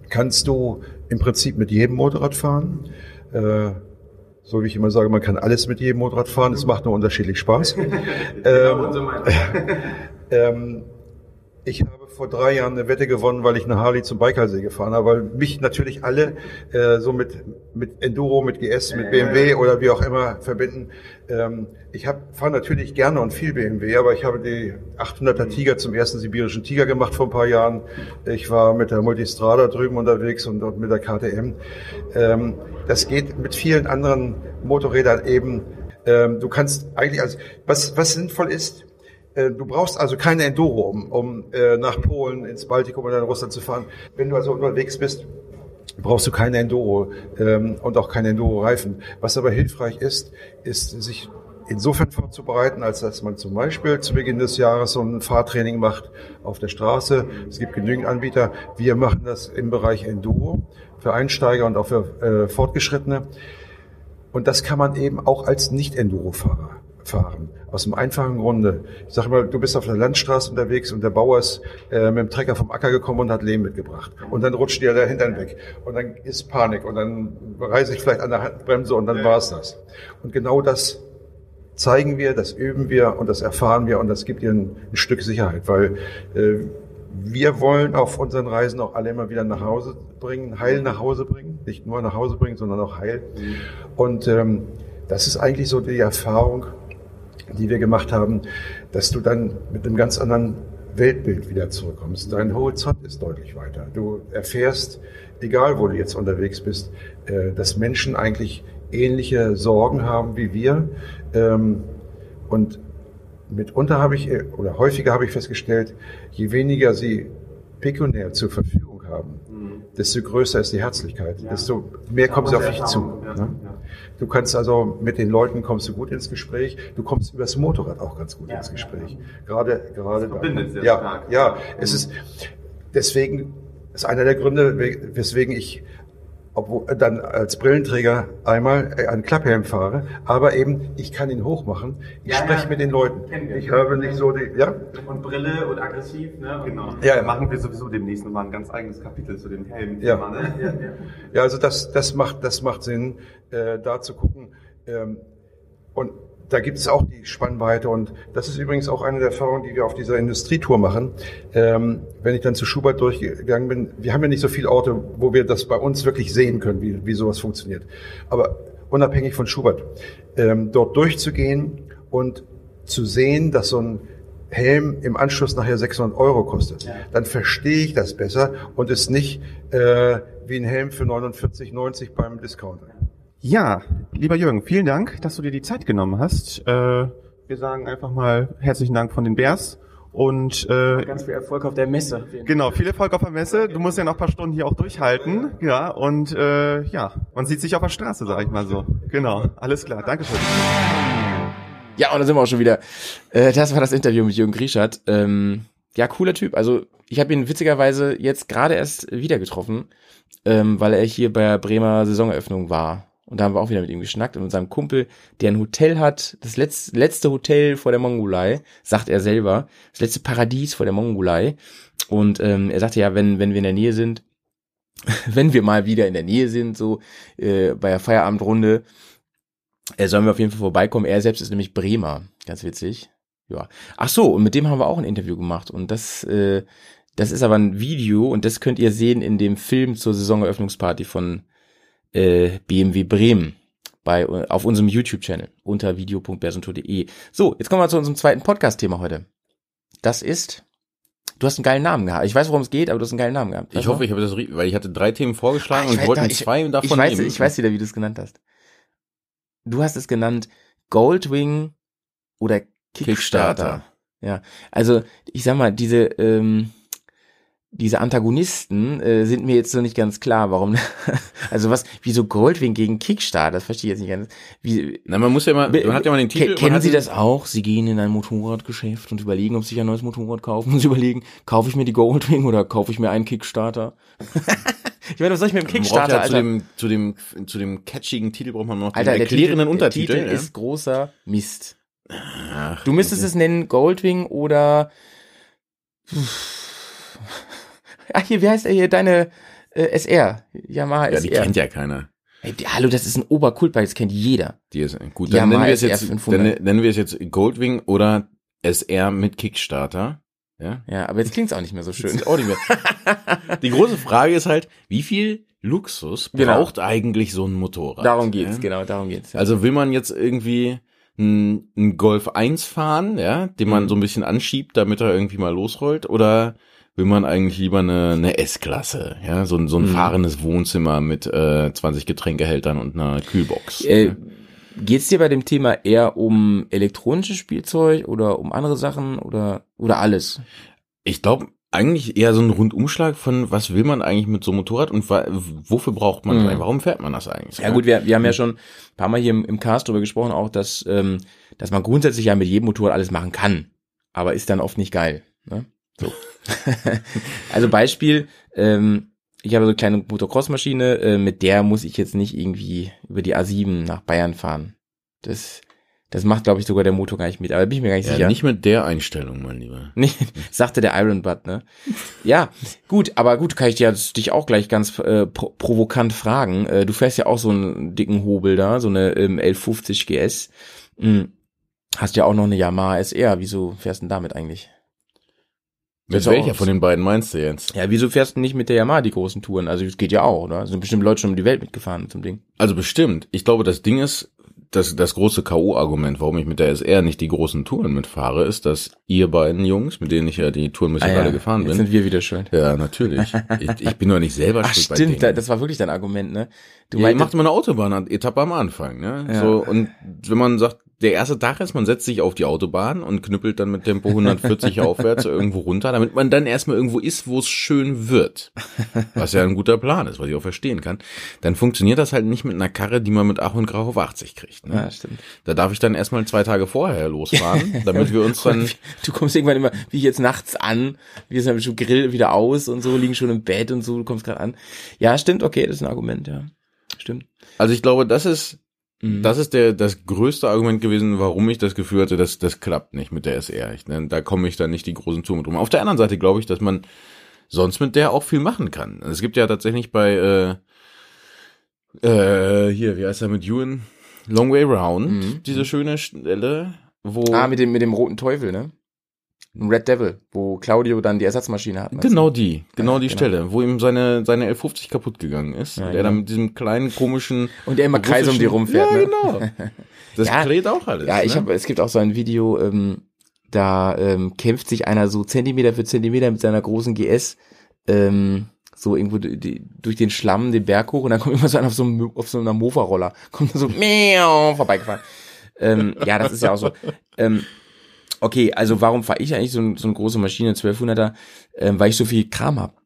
kannst du im Prinzip mit jedem Motorrad fahren. Äh, so wie ich immer sage, man kann alles mit jedem Motorrad fahren, es macht nur unterschiedlich Spaß. ähm, ähm, ich habe vor drei Jahren eine Wette gewonnen, weil ich eine Harley zum Baikalsee gefahren habe, weil mich natürlich alle äh, so mit, mit Enduro, mit GS, mit BMW oder wie auch immer verbinden. Ähm, ich fahre natürlich gerne und viel BMW, aber ich habe die 800er Tiger zum ersten sibirischen Tiger gemacht vor ein paar Jahren. Ich war mit der Multistrada drüben unterwegs und, und mit der KTM. Ähm, das geht mit vielen anderen Motorrädern eben. Ähm, du kannst eigentlich, also was, was sinnvoll ist, Du brauchst also keine Enduro, um, um äh, nach Polen, ins Baltikum oder in Russland zu fahren. Wenn du also unterwegs bist, brauchst du keine Enduro ähm, und auch keine Enduro-Reifen. Was aber hilfreich ist, ist sich insofern vorzubereiten, als dass man zum Beispiel zu Beginn des Jahres so ein Fahrtraining macht auf der Straße. Es gibt genügend Anbieter. Wir machen das im Bereich Enduro für Einsteiger und auch für äh, Fortgeschrittene. Und das kann man eben auch als Nicht-Enduro-Fahrer fahren. Aus dem einfachen Grunde. Ich sage mal, du bist auf der Landstraße unterwegs und der Bauer ist äh, mit dem Trecker vom Acker gekommen und hat Lehm mitgebracht. Und dann rutscht dir der Hintern weg. Und dann ist Panik. Und dann reiße ich vielleicht an der Handbremse und dann war's das. Und genau das zeigen wir, das üben wir und das erfahren wir und das gibt dir ein, ein Stück Sicherheit, weil äh, wir wollen auf unseren Reisen auch alle immer wieder nach Hause bringen, heil nach Hause bringen, nicht nur nach Hause bringen, sondern auch heil. Und ähm, das ist eigentlich so die Erfahrung, die wir gemacht haben, dass du dann mit einem ganz anderen Weltbild wieder zurückkommst. Dein Horizont ist deutlich weiter. Du erfährst, egal wo du jetzt unterwegs bist, äh, dass Menschen eigentlich ähnliche Sorgen haben wie wir. Ähm, und mitunter habe ich, oder häufiger habe ich festgestellt, je weniger sie pekuniär zur Verfügung haben, desto größer ist die Herzlichkeit, desto mehr kommen sie auf dich zu. Ne? Du kannst also mit den Leuten kommst du gut ins Gespräch. Du kommst übers Motorrad auch ganz gut ins Gespräch. Gerade, gerade. Das verbindet sehr ja, stark. ja. Es ist deswegen ist einer der Gründe, weswegen ich obwohl dann als Brillenträger einmal äh, einen Klapphelm fahre, aber eben ich kann ihn hochmachen. Ich Ja, spreche ja. mit den Leuten. Ich habe nicht so die, ja, Und Brille und aggressiv, ne? Genau. Ja. Ja, machen wir sowieso demnächst nochmal ein ganz eigenes Kapitel zu dem Helm. Ja. Ne? Ja, ja. Ja, also das, das macht, das macht Sinn, äh, da zu gucken. Ähm, und da gibt es auch die Spannweite und das ist übrigens auch eine der Erfahrungen, die wir auf dieser Industrietour machen. Ähm, wenn ich dann zu Schubert durchgegangen bin, wir haben ja nicht so viele Orte, wo wir das bei uns wirklich sehen können, wie, wie sowas funktioniert. Aber unabhängig von Schubert, ähm, dort durchzugehen und zu sehen, dass so ein Helm im Anschluss nachher 600 Euro kostet, dann verstehe ich das besser und ist nicht äh, wie ein Helm für 49,90 beim Discounter. Ja, lieber Jürgen, vielen Dank, dass du dir die Zeit genommen hast. Äh, wir sagen einfach mal herzlichen Dank von den Bears und äh, Ganz viel Erfolg auf der Messe. genau, viel Erfolg auf der Messe. Du musst ja noch ein paar Stunden hier auch durchhalten. Ja, und äh, ja, man sieht sich auf der Straße, sag ich mal so. Genau, alles klar, Dankeschön. Ja, und da sind wir auch schon wieder. Äh, das war das Interview mit Jürgen Grieschert. Ähm, ja, cooler Typ. Also ich habe ihn witzigerweise jetzt gerade erst wieder getroffen, ähm, weil er hier bei der Bremer Saisoneröffnung war. Und da haben wir auch wieder mit ihm geschnackt und mit seinem Kumpel, der ein Hotel hat, das letzte, Hotel vor der Mongolei, sagt er selber, das letzte Paradies vor der Mongolei. Und ähm, er sagte ja, wenn, wenn wir in der Nähe sind, wenn wir mal wieder in der Nähe sind, so äh, bei der Feierabendrunde, äh, sollen wir auf jeden Fall vorbeikommen. Er selbst ist nämlich Bremer. Ganz witzig. Ja. Ach so, und mit dem haben wir auch ein Interview gemacht. Und das, äh, das ist aber ein Video und das könnt ihr sehen in dem Film zur Saisoneröffnungsparty von äh, BMW Bremen bei auf unserem YouTube-Channel unter video.bersentour.de. So, jetzt kommen wir zu unserem zweiten Podcast-Thema heute. Das ist, du hast einen geilen Namen gehabt. Ich weiß, worum es geht, aber du hast einen geilen Namen gehabt. Ich hoffe, ich habe das, weil ich hatte drei Themen vorgeschlagen Ah, ich und weiß- wollte ich- zwei davon ich weiß, nehmen. ich weiß wieder, wie du es genannt hast. Du hast es genannt Goldwing oder Kickstarter. Kickstarter. Ja, also ich sag mal, diese ähm, diese Antagonisten äh, sind mir jetzt so nicht ganz klar, warum. also was, wieso Goldwing gegen Kickstarter? Das verstehe ich jetzt nicht ganz. Wie, Na, man muss ja mal, man hat ja mal den Titel. Kennen Sie das auch? Sie gehen in ein Motorradgeschäft und überlegen, ob Sie sich ein neues Motorrad kaufen und Sie überlegen, kaufe ich mir die Goldwing oder kaufe ich mir einen Kickstarter? ich meine, was soll ich mit dem Kickstarter, ja zu Alter? dem, zu dem, zu dem catchigen Titel braucht man noch Alter, den der erklärenden Titel, Untertitel. Der Titel ja? ist großer Mist. Ach, Du müsstest es nennen Goldwing oder Ach hier, wie heißt er hier? Deine äh, SR. Yamaha ja, SR. die kennt ja keiner. Ey, die, hallo, das ist ein Oberkultbike, das kennt jeder. Die ist gut. Dann Yamaha nennen wir es jetzt, 500. dann nennen wir es jetzt Goldwing oder SR mit Kickstarter. Ja? Ja, aber jetzt klingt's auch nicht mehr so schön. Auch nicht mehr. Die große Frage ist halt, wie viel Luxus Genau. braucht eigentlich so ein Motorrad? Darum geht's, ja? genau, darum geht's. Ja. Also will man jetzt irgendwie einen einen Golf 1 fahren, ja, den man Mhm. so ein bisschen anschiebt, damit er irgendwie mal losrollt, oder will man eigentlich lieber eine, eine S-Klasse, ja, so ein, so ein Mhm. fahrendes Wohnzimmer mit äh, 20 Getränkehältern und einer Kühlbox. Äh, geht's dir bei dem Thema eher um elektronisches Spielzeug oder um andere Sachen oder oder alles? Ich glaube eigentlich eher so ein Rundumschlag von, was will man eigentlich mit so einem Motorrad und wofür braucht man Mhm. Warum fährt man das eigentlich? Ja gut, wir, wir haben ja schon ein paar Mal hier im, im Cast drüber gesprochen, auch dass, ähm, dass man grundsätzlich ja mit jedem Motorrad alles machen kann, aber ist dann oft nicht geil. Ne? So. also Beispiel, ähm, ich habe so eine kleine Motocross-Maschine, äh, mit der muss ich jetzt nicht irgendwie über die A7 nach Bayern fahren. Das, das macht, glaube ich, sogar der Motor gar nicht mit, aber bin ich mir gar nicht ja, sicher. nicht mit der Einstellung, mein Lieber. Nee, sagte der Iron Butt, ne? Ja, gut, aber gut, kann ich dir jetzt dich auch gleich ganz äh, pro provokant fragen. Äh, du fährst ja auch so einen dicken Hobel da, so eine ähm, 1150 GS. Hm. Hast ja auch noch eine Yamaha SR. Wieso fährst du denn damit eigentlich? Mit welcher von den beiden meinst du jetzt? Ja, wieso fährst du nicht mit der Yamaha die großen Touren? Also es geht ja auch, oder? Sind bestimmt Leute schon um die Welt mitgefahren zum Ding. Also bestimmt. Ich glaube, das Ding ist, das, das große K.O.-Argument, warum ich mit der SR nicht die großen Touren mitfahre, ist, dass ihr beiden Jungs, mit denen ich ja die Touren bisher alle gefahren jetzt bin. sind wir wieder schuld. Ja, natürlich. Ich, ich bin doch nicht selber Ach schuld bei stimmt, da, Dingen. das war wirklich dein Argument, ne? Du ja, ihr meintest- macht immer eine Autobahn-Etappe am Anfang, ne? Ja. So, und wenn man sagt, der erste Tag ist, man setzt sich auf die Autobahn und knüppelt dann mit Tempo 140 aufwärts irgendwo runter, damit man dann erstmal irgendwo ist, wo es schön wird. Was ja ein guter Plan ist, was ich auch verstehen kann. Dann funktioniert das halt nicht mit einer Karre, die man mit Ach und Krach auf 80 kriegt. Ne? ja, stimmt. Da darf ich dann erstmal zwei Tage vorher losfahren, damit wir uns dann. Du kommst irgendwann immer, wie jetzt nachts an, wir sind schon Grill wieder aus und so, liegen schon im Bett und so, du kommst gerade an. Ja, stimmt, okay, das ist ein Argument, ja. Stimmt. Also ich glaube, das ist Mhm. das ist der das größte Argument gewesen, warum ich das Gefühl hatte, dass das klappt nicht mit der SR. Ich, ne, da komme ich dann nicht die großen Touren drum. Auf der anderen Seite glaube ich, dass man sonst mit der auch viel machen kann. Es gibt ja tatsächlich bei äh, äh, hier, wie heißt er mit Ewan? Long Way Round, Mhm. diese schöne Stelle, wo Ah, mit dem, mit dem roten Teufel, ne? Red Devil, wo Claudio dann die Ersatzmaschine hat. Genau die, genau Ja, die genau. Stelle, wo ihm seine seine 1150 kaputt gegangen ist, Ja, der genau. dann mit diesem kleinen komischen Und der immer Kreis um die rumfährt, ja, ne? genau. Das Ja, klärt auch alles. Ja, ich ne? habe, es gibt auch so ein Video, ähm, da ähm, kämpft sich einer so Zentimeter für Zentimeter mit seiner großen GS ähm, so irgendwo durch den Schlamm den Berg hoch und dann kommt immer so einer auf so, einem, auf so einer Mofa-Roller, kommt so miau, vorbeigefahren. ähm, ja, das ist ja auch so. Ähm, okay, also warum fahre ich eigentlich so, ein, so eine große Maschine, 1200er, ähm, weil ich so viel Kram hab.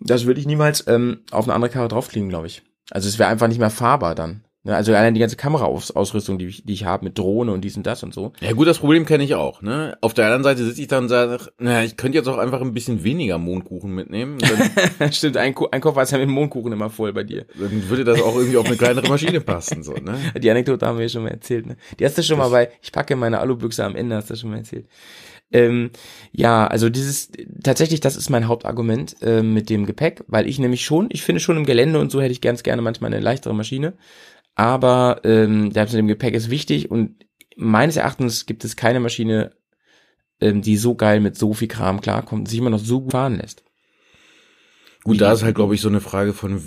Das würde ich niemals ähm, auf eine andere Karre draufkriegen, glaube ich. Also es wäre einfach nicht mehr fahrbar dann. Ne, Also allein die ganze Kameraausrüstung, die ich, die ich habe mit Drohne und dies und das und so. Ja gut, das Problem kenne ich auch. Ne? Auf der anderen Seite sitze ich da und sage, na, ich könnte jetzt auch einfach ein bisschen weniger Mondkuchen mitnehmen. Dann, Stimmt, ein, Ko- ein Koffer ist ja mit Mondkuchen immer voll bei dir. dann würde das auch irgendwie auf eine kleinere Maschine passen. So, ne? Die Anekdote haben wir ja schon mal erzählt. Ne? Die hast du schon mal bei, ich packe meine Alubüchse am Ende, hast du schon mal erzählt. Ähm, ja, also dieses, tatsächlich, das ist mein Hauptargument ähm, mit dem Gepäck, weil ich nämlich schon, ich finde schon im Gelände und so hätte ich ganz gerne manchmal eine leichtere Maschine. Aber ähm, das mit dem Gepäck ist wichtig und meines Erachtens gibt es keine Maschine, ähm, die so geil mit so viel Kram klarkommt und sich immer noch so gut fahren lässt. Gut, da ist halt, glaube ich, so eine Frage von,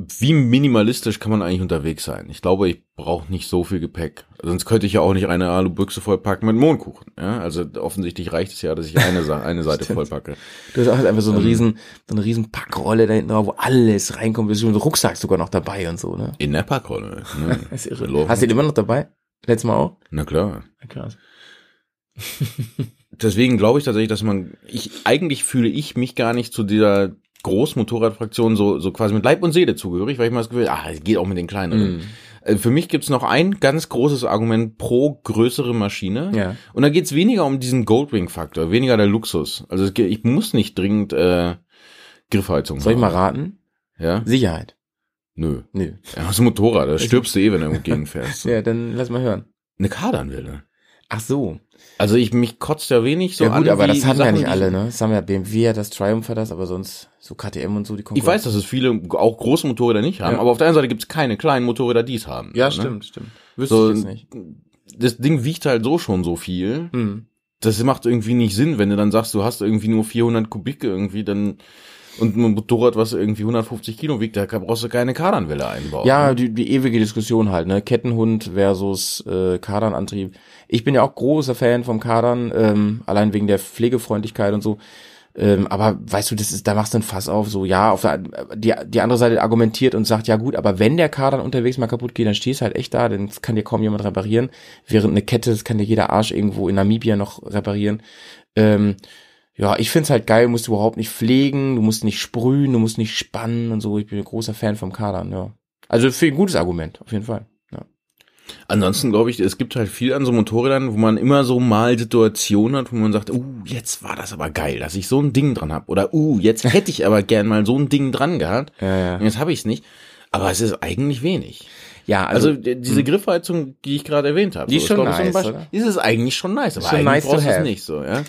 wie minimalistisch kann man eigentlich unterwegs sein? Ich glaube, ich brauche nicht so viel Gepäck. Sonst könnte ich ja auch nicht eine Alubüchse vollpacken mit Mondkuchen. Ja? Also offensichtlich reicht es ja, dass ich eine, Sa- eine Seite vollpacke. Du hast auch einfach so eine Ähm. riesen, so eine riesen Packrolle da hinten drauf, wo alles reinkommt, ist schon so ein Rucksack sogar noch dabei und so, ne? In der Packrolle. Ne? Das ist irre. Hast du den immer noch dabei? Letztes Mal auch? Na klar. Ja, krass. Deswegen glaube ich tatsächlich, dass man, ich, eigentlich fühle ich mich gar nicht zu dieser Großmotorradfraktion so, so quasi mit Leib und Seele zugehörig, weil ich mal das Gefühl, ah, es geht auch mit den kleineren. Äh, Für mich gibt's noch ein ganz großes Argument pro größere Maschine. Ja. Und da geht's weniger um diesen Goldwing-Faktor, weniger der Luxus. Also ich muss nicht dringend äh, Griffheizung Soll ich mal haben. raten? Ja? Sicherheit. Nö. Nö. Ja, das ist ein Motorrad, da stirbst du eh, wenn du irgendwo gegenfährst. Ja, dann lass mal hören. Eine Kardanwelle. Ach so. Also ich, mich kotzt ja wenig so ja gut, an, aber das haben ja nicht alle, ne? Das haben ja BMW, das Triumph hat das, aber sonst so KTM und so, die Ich weiß, dass es viele auch große Motorräder nicht haben, Ja. aber auf der anderen Seite gibt es keine kleinen Motorräder, die es haben. Ja, ne? stimmt, stimmt. Wüsste So, ich jetzt nicht. Das Ding wiegt halt so schon so viel. Hm. das macht irgendwie nicht Sinn, wenn du dann sagst, du hast irgendwie nur 400 Kubik irgendwie, dann und ein Motorrad, was irgendwie 150 Kilo wiegt, da brauchst du keine Kardanwelle einbauen. Ja, die, die ewige Diskussion halt, ne? Kettenhund versus äh, Kardanantrieb. Ich bin ja auch großer Fan vom Kardan, ähm, allein wegen der Pflegefreundlichkeit und so. Ähm, aber weißt du, das ist, da machst du ein Fass auf, so ja, auf der, die, die andere Seite argumentiert und sagt, ja gut, aber wenn der Kardan unterwegs mal kaputt geht, dann stehst du halt echt da, dann kann dir kaum jemand reparieren. Während eine Kette, das kann dir jeder Arsch irgendwo in Namibia noch reparieren. Ähm, ja, ich find's halt geil, musst du überhaupt nicht pflegen, du musst nicht sprühen, du musst nicht spannen und so. Ich bin ein großer Fan vom Kadern, ja. Also für ein gutes Argument, auf jeden Fall. Ja. Ansonsten glaube ich, es gibt halt viel an so Motorrädern, wo man immer so mal Situationen hat, wo man sagt, uh, jetzt war das aber geil, dass ich so ein Ding dran hab. Oder uh, jetzt hätte ich aber gern mal so ein Ding dran gehabt. Ja, ja. Und jetzt habe ich es nicht. Aber es ist eigentlich wenig. Ja, Also, also, diese Griffheizung, die ich gerade erwähnt habe, Die ist so, schon glaub ich, so ein nice, Beispiel. ist eigentlich schon nice, aber Schon eigentlich nice brauchst du es nicht so, ja.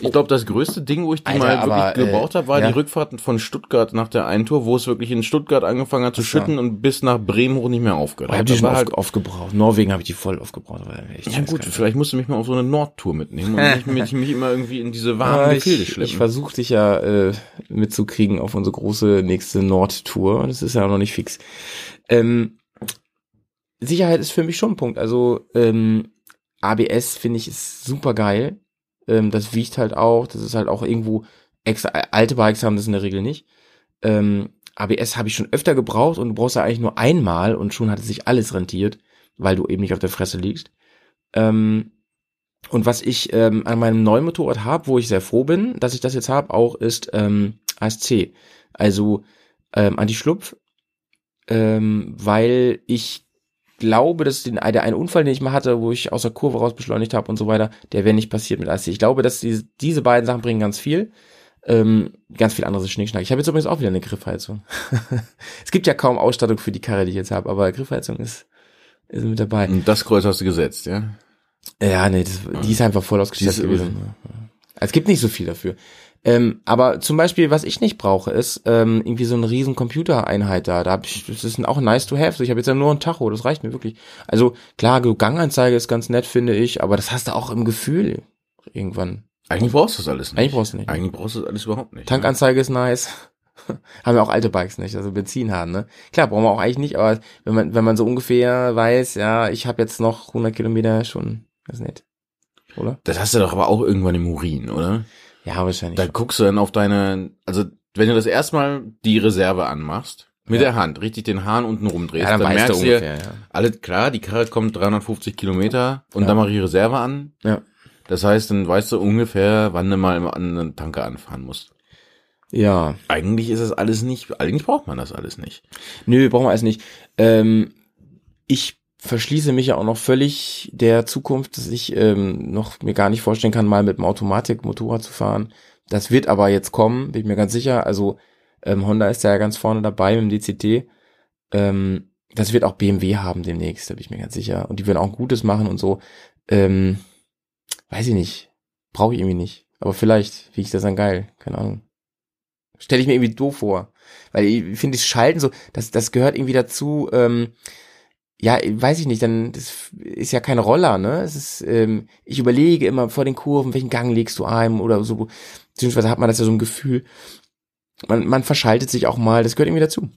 Ich glaube, das größte Ding, wo ich die Alter, mal aber, wirklich gebraucht äh, habe, war ja. die Rückfahrt von Stuttgart nach der Eintour, wo es wirklich in Stuttgart angefangen hat zu schütten und bis nach Bremen hoch nicht mehr aufgehört ich hat. hab die schon halt, oft gebraucht. Norwegen habe ich die voll oft gebraucht. Aber echt ja gut, vielleicht musst du mich mal auf so eine Nordtour mitnehmen und nicht mich, immer irgendwie in diese warmen Ah, Gefilde ich, schleppen. ich versuche dich ja äh, mitzukriegen auf unsere große nächste Nordtour. Das ist ja noch nicht fix. Ähm, Sicherheit ist für mich schon ein Punkt. Also ähm, ABS finde ich ist super geil. Ähm, das wiegt halt auch. Das ist halt auch irgendwo extra. Alte Bikes haben das in der Regel nicht. Ähm, ABS habe ich schon öfter gebraucht und du brauchst ja eigentlich nur einmal und schon hat es sich alles rentiert, weil du eben nicht auf der Fresse liegst. Ähm, und was ich ähm, an meinem neuen Motorrad habe, wo ich sehr froh bin, dass ich das jetzt habe, auch ist ähm, ASC. Also ähm, Anti-Schlupf, ähm, weil ich glaube, dass den, der eine Unfall, den ich mal hatte, wo ich aus der Kurve raus beschleunigt habe und so weiter, der wäre nicht passiert mit ASC. Ich glaube, dass diese, diese beiden Sachen bringen ganz viel. Ähm, ganz viel anderes ist Schnickschnack. Ich habe jetzt übrigens auch wieder eine Griffheizung. es gibt ja kaum Ausstattung für die Karre, die ich jetzt habe, aber Griffheizung ist, ist mit dabei. Und das Kreuz hast du gesetzt, ja? Ja, nee, das, die ist einfach voll ausgestattet gewesen. Es gibt nicht so viel dafür. Ähm, aber zum Beispiel, was ich nicht brauche, ist ähm, irgendwie so eine riesen Computereinheit da. Da hab ich, das ist auch nice to have. So, ich habe jetzt ja nur ein Tacho, das reicht mir wirklich. Also klar, Ganganzeige ist ganz nett, finde ich, aber das hast du auch im Gefühl irgendwann. Eigentlich brauchst du das alles nicht. Eigentlich brauchst du nicht. Eigentlich brauchst du das alles überhaupt nicht. Tankanzeige ist nice. Haben ja auch alte Bikes nicht, also Benzin haben, ne? Klar, brauchen wir auch eigentlich nicht, aber wenn man, wenn man so ungefähr weiß, ja, ich habe jetzt noch 100 Kilometer schon, das ist nett. Oder? Das hast du doch aber auch irgendwann im Urin, oder? Ja, wahrscheinlich. Da guckst du dann auf deine, also wenn du das erstmal die Reserve anmachst, mit Ja. der Hand, richtig den Hahn unten rumdrehst, ja, dann, dann, merkst du ungefähr, ja. alles klar, die Karre kommt 350 Kilometer und Ja. dann mach ich die Reserve an. Ja. Das heißt, dann weißt du ungefähr, wann du mal an einen Tanker anfahren musst. Ja. Eigentlich ist das alles nicht, eigentlich braucht man das alles nicht. Nö, brauchen wir alles nicht. Ähm, ich verschließe mich ja auch noch völlig der Zukunft, dass ich ähm, noch mir gar nicht vorstellen kann, mal mit dem Automatik-Motorrad zu fahren. Das wird aber jetzt kommen, bin ich mir ganz sicher. Also ähm, Honda ist ja ganz vorne dabei mit dem DCT. Ähm, das wird auch BMW haben demnächst, da bin ich mir ganz sicher. Und die werden auch ein Gutes machen und so. Ähm, weiß ich nicht. Brauche ich irgendwie nicht. Aber vielleicht finde ich das dann geil. Keine Ahnung. Stelle ich mir irgendwie doof vor. Weil ich finde, das Schalten so, das, das gehört irgendwie dazu, ähm, ja, weiß ich nicht, dann, das ist ja kein Roller, ne? Es ist, ähm, ich überlege immer vor den Kurven, welchen Gang legst du ein oder so, beziehungsweise hat man das ja so ein Gefühl, man, man verschaltet sich auch mal, das gehört irgendwie dazu.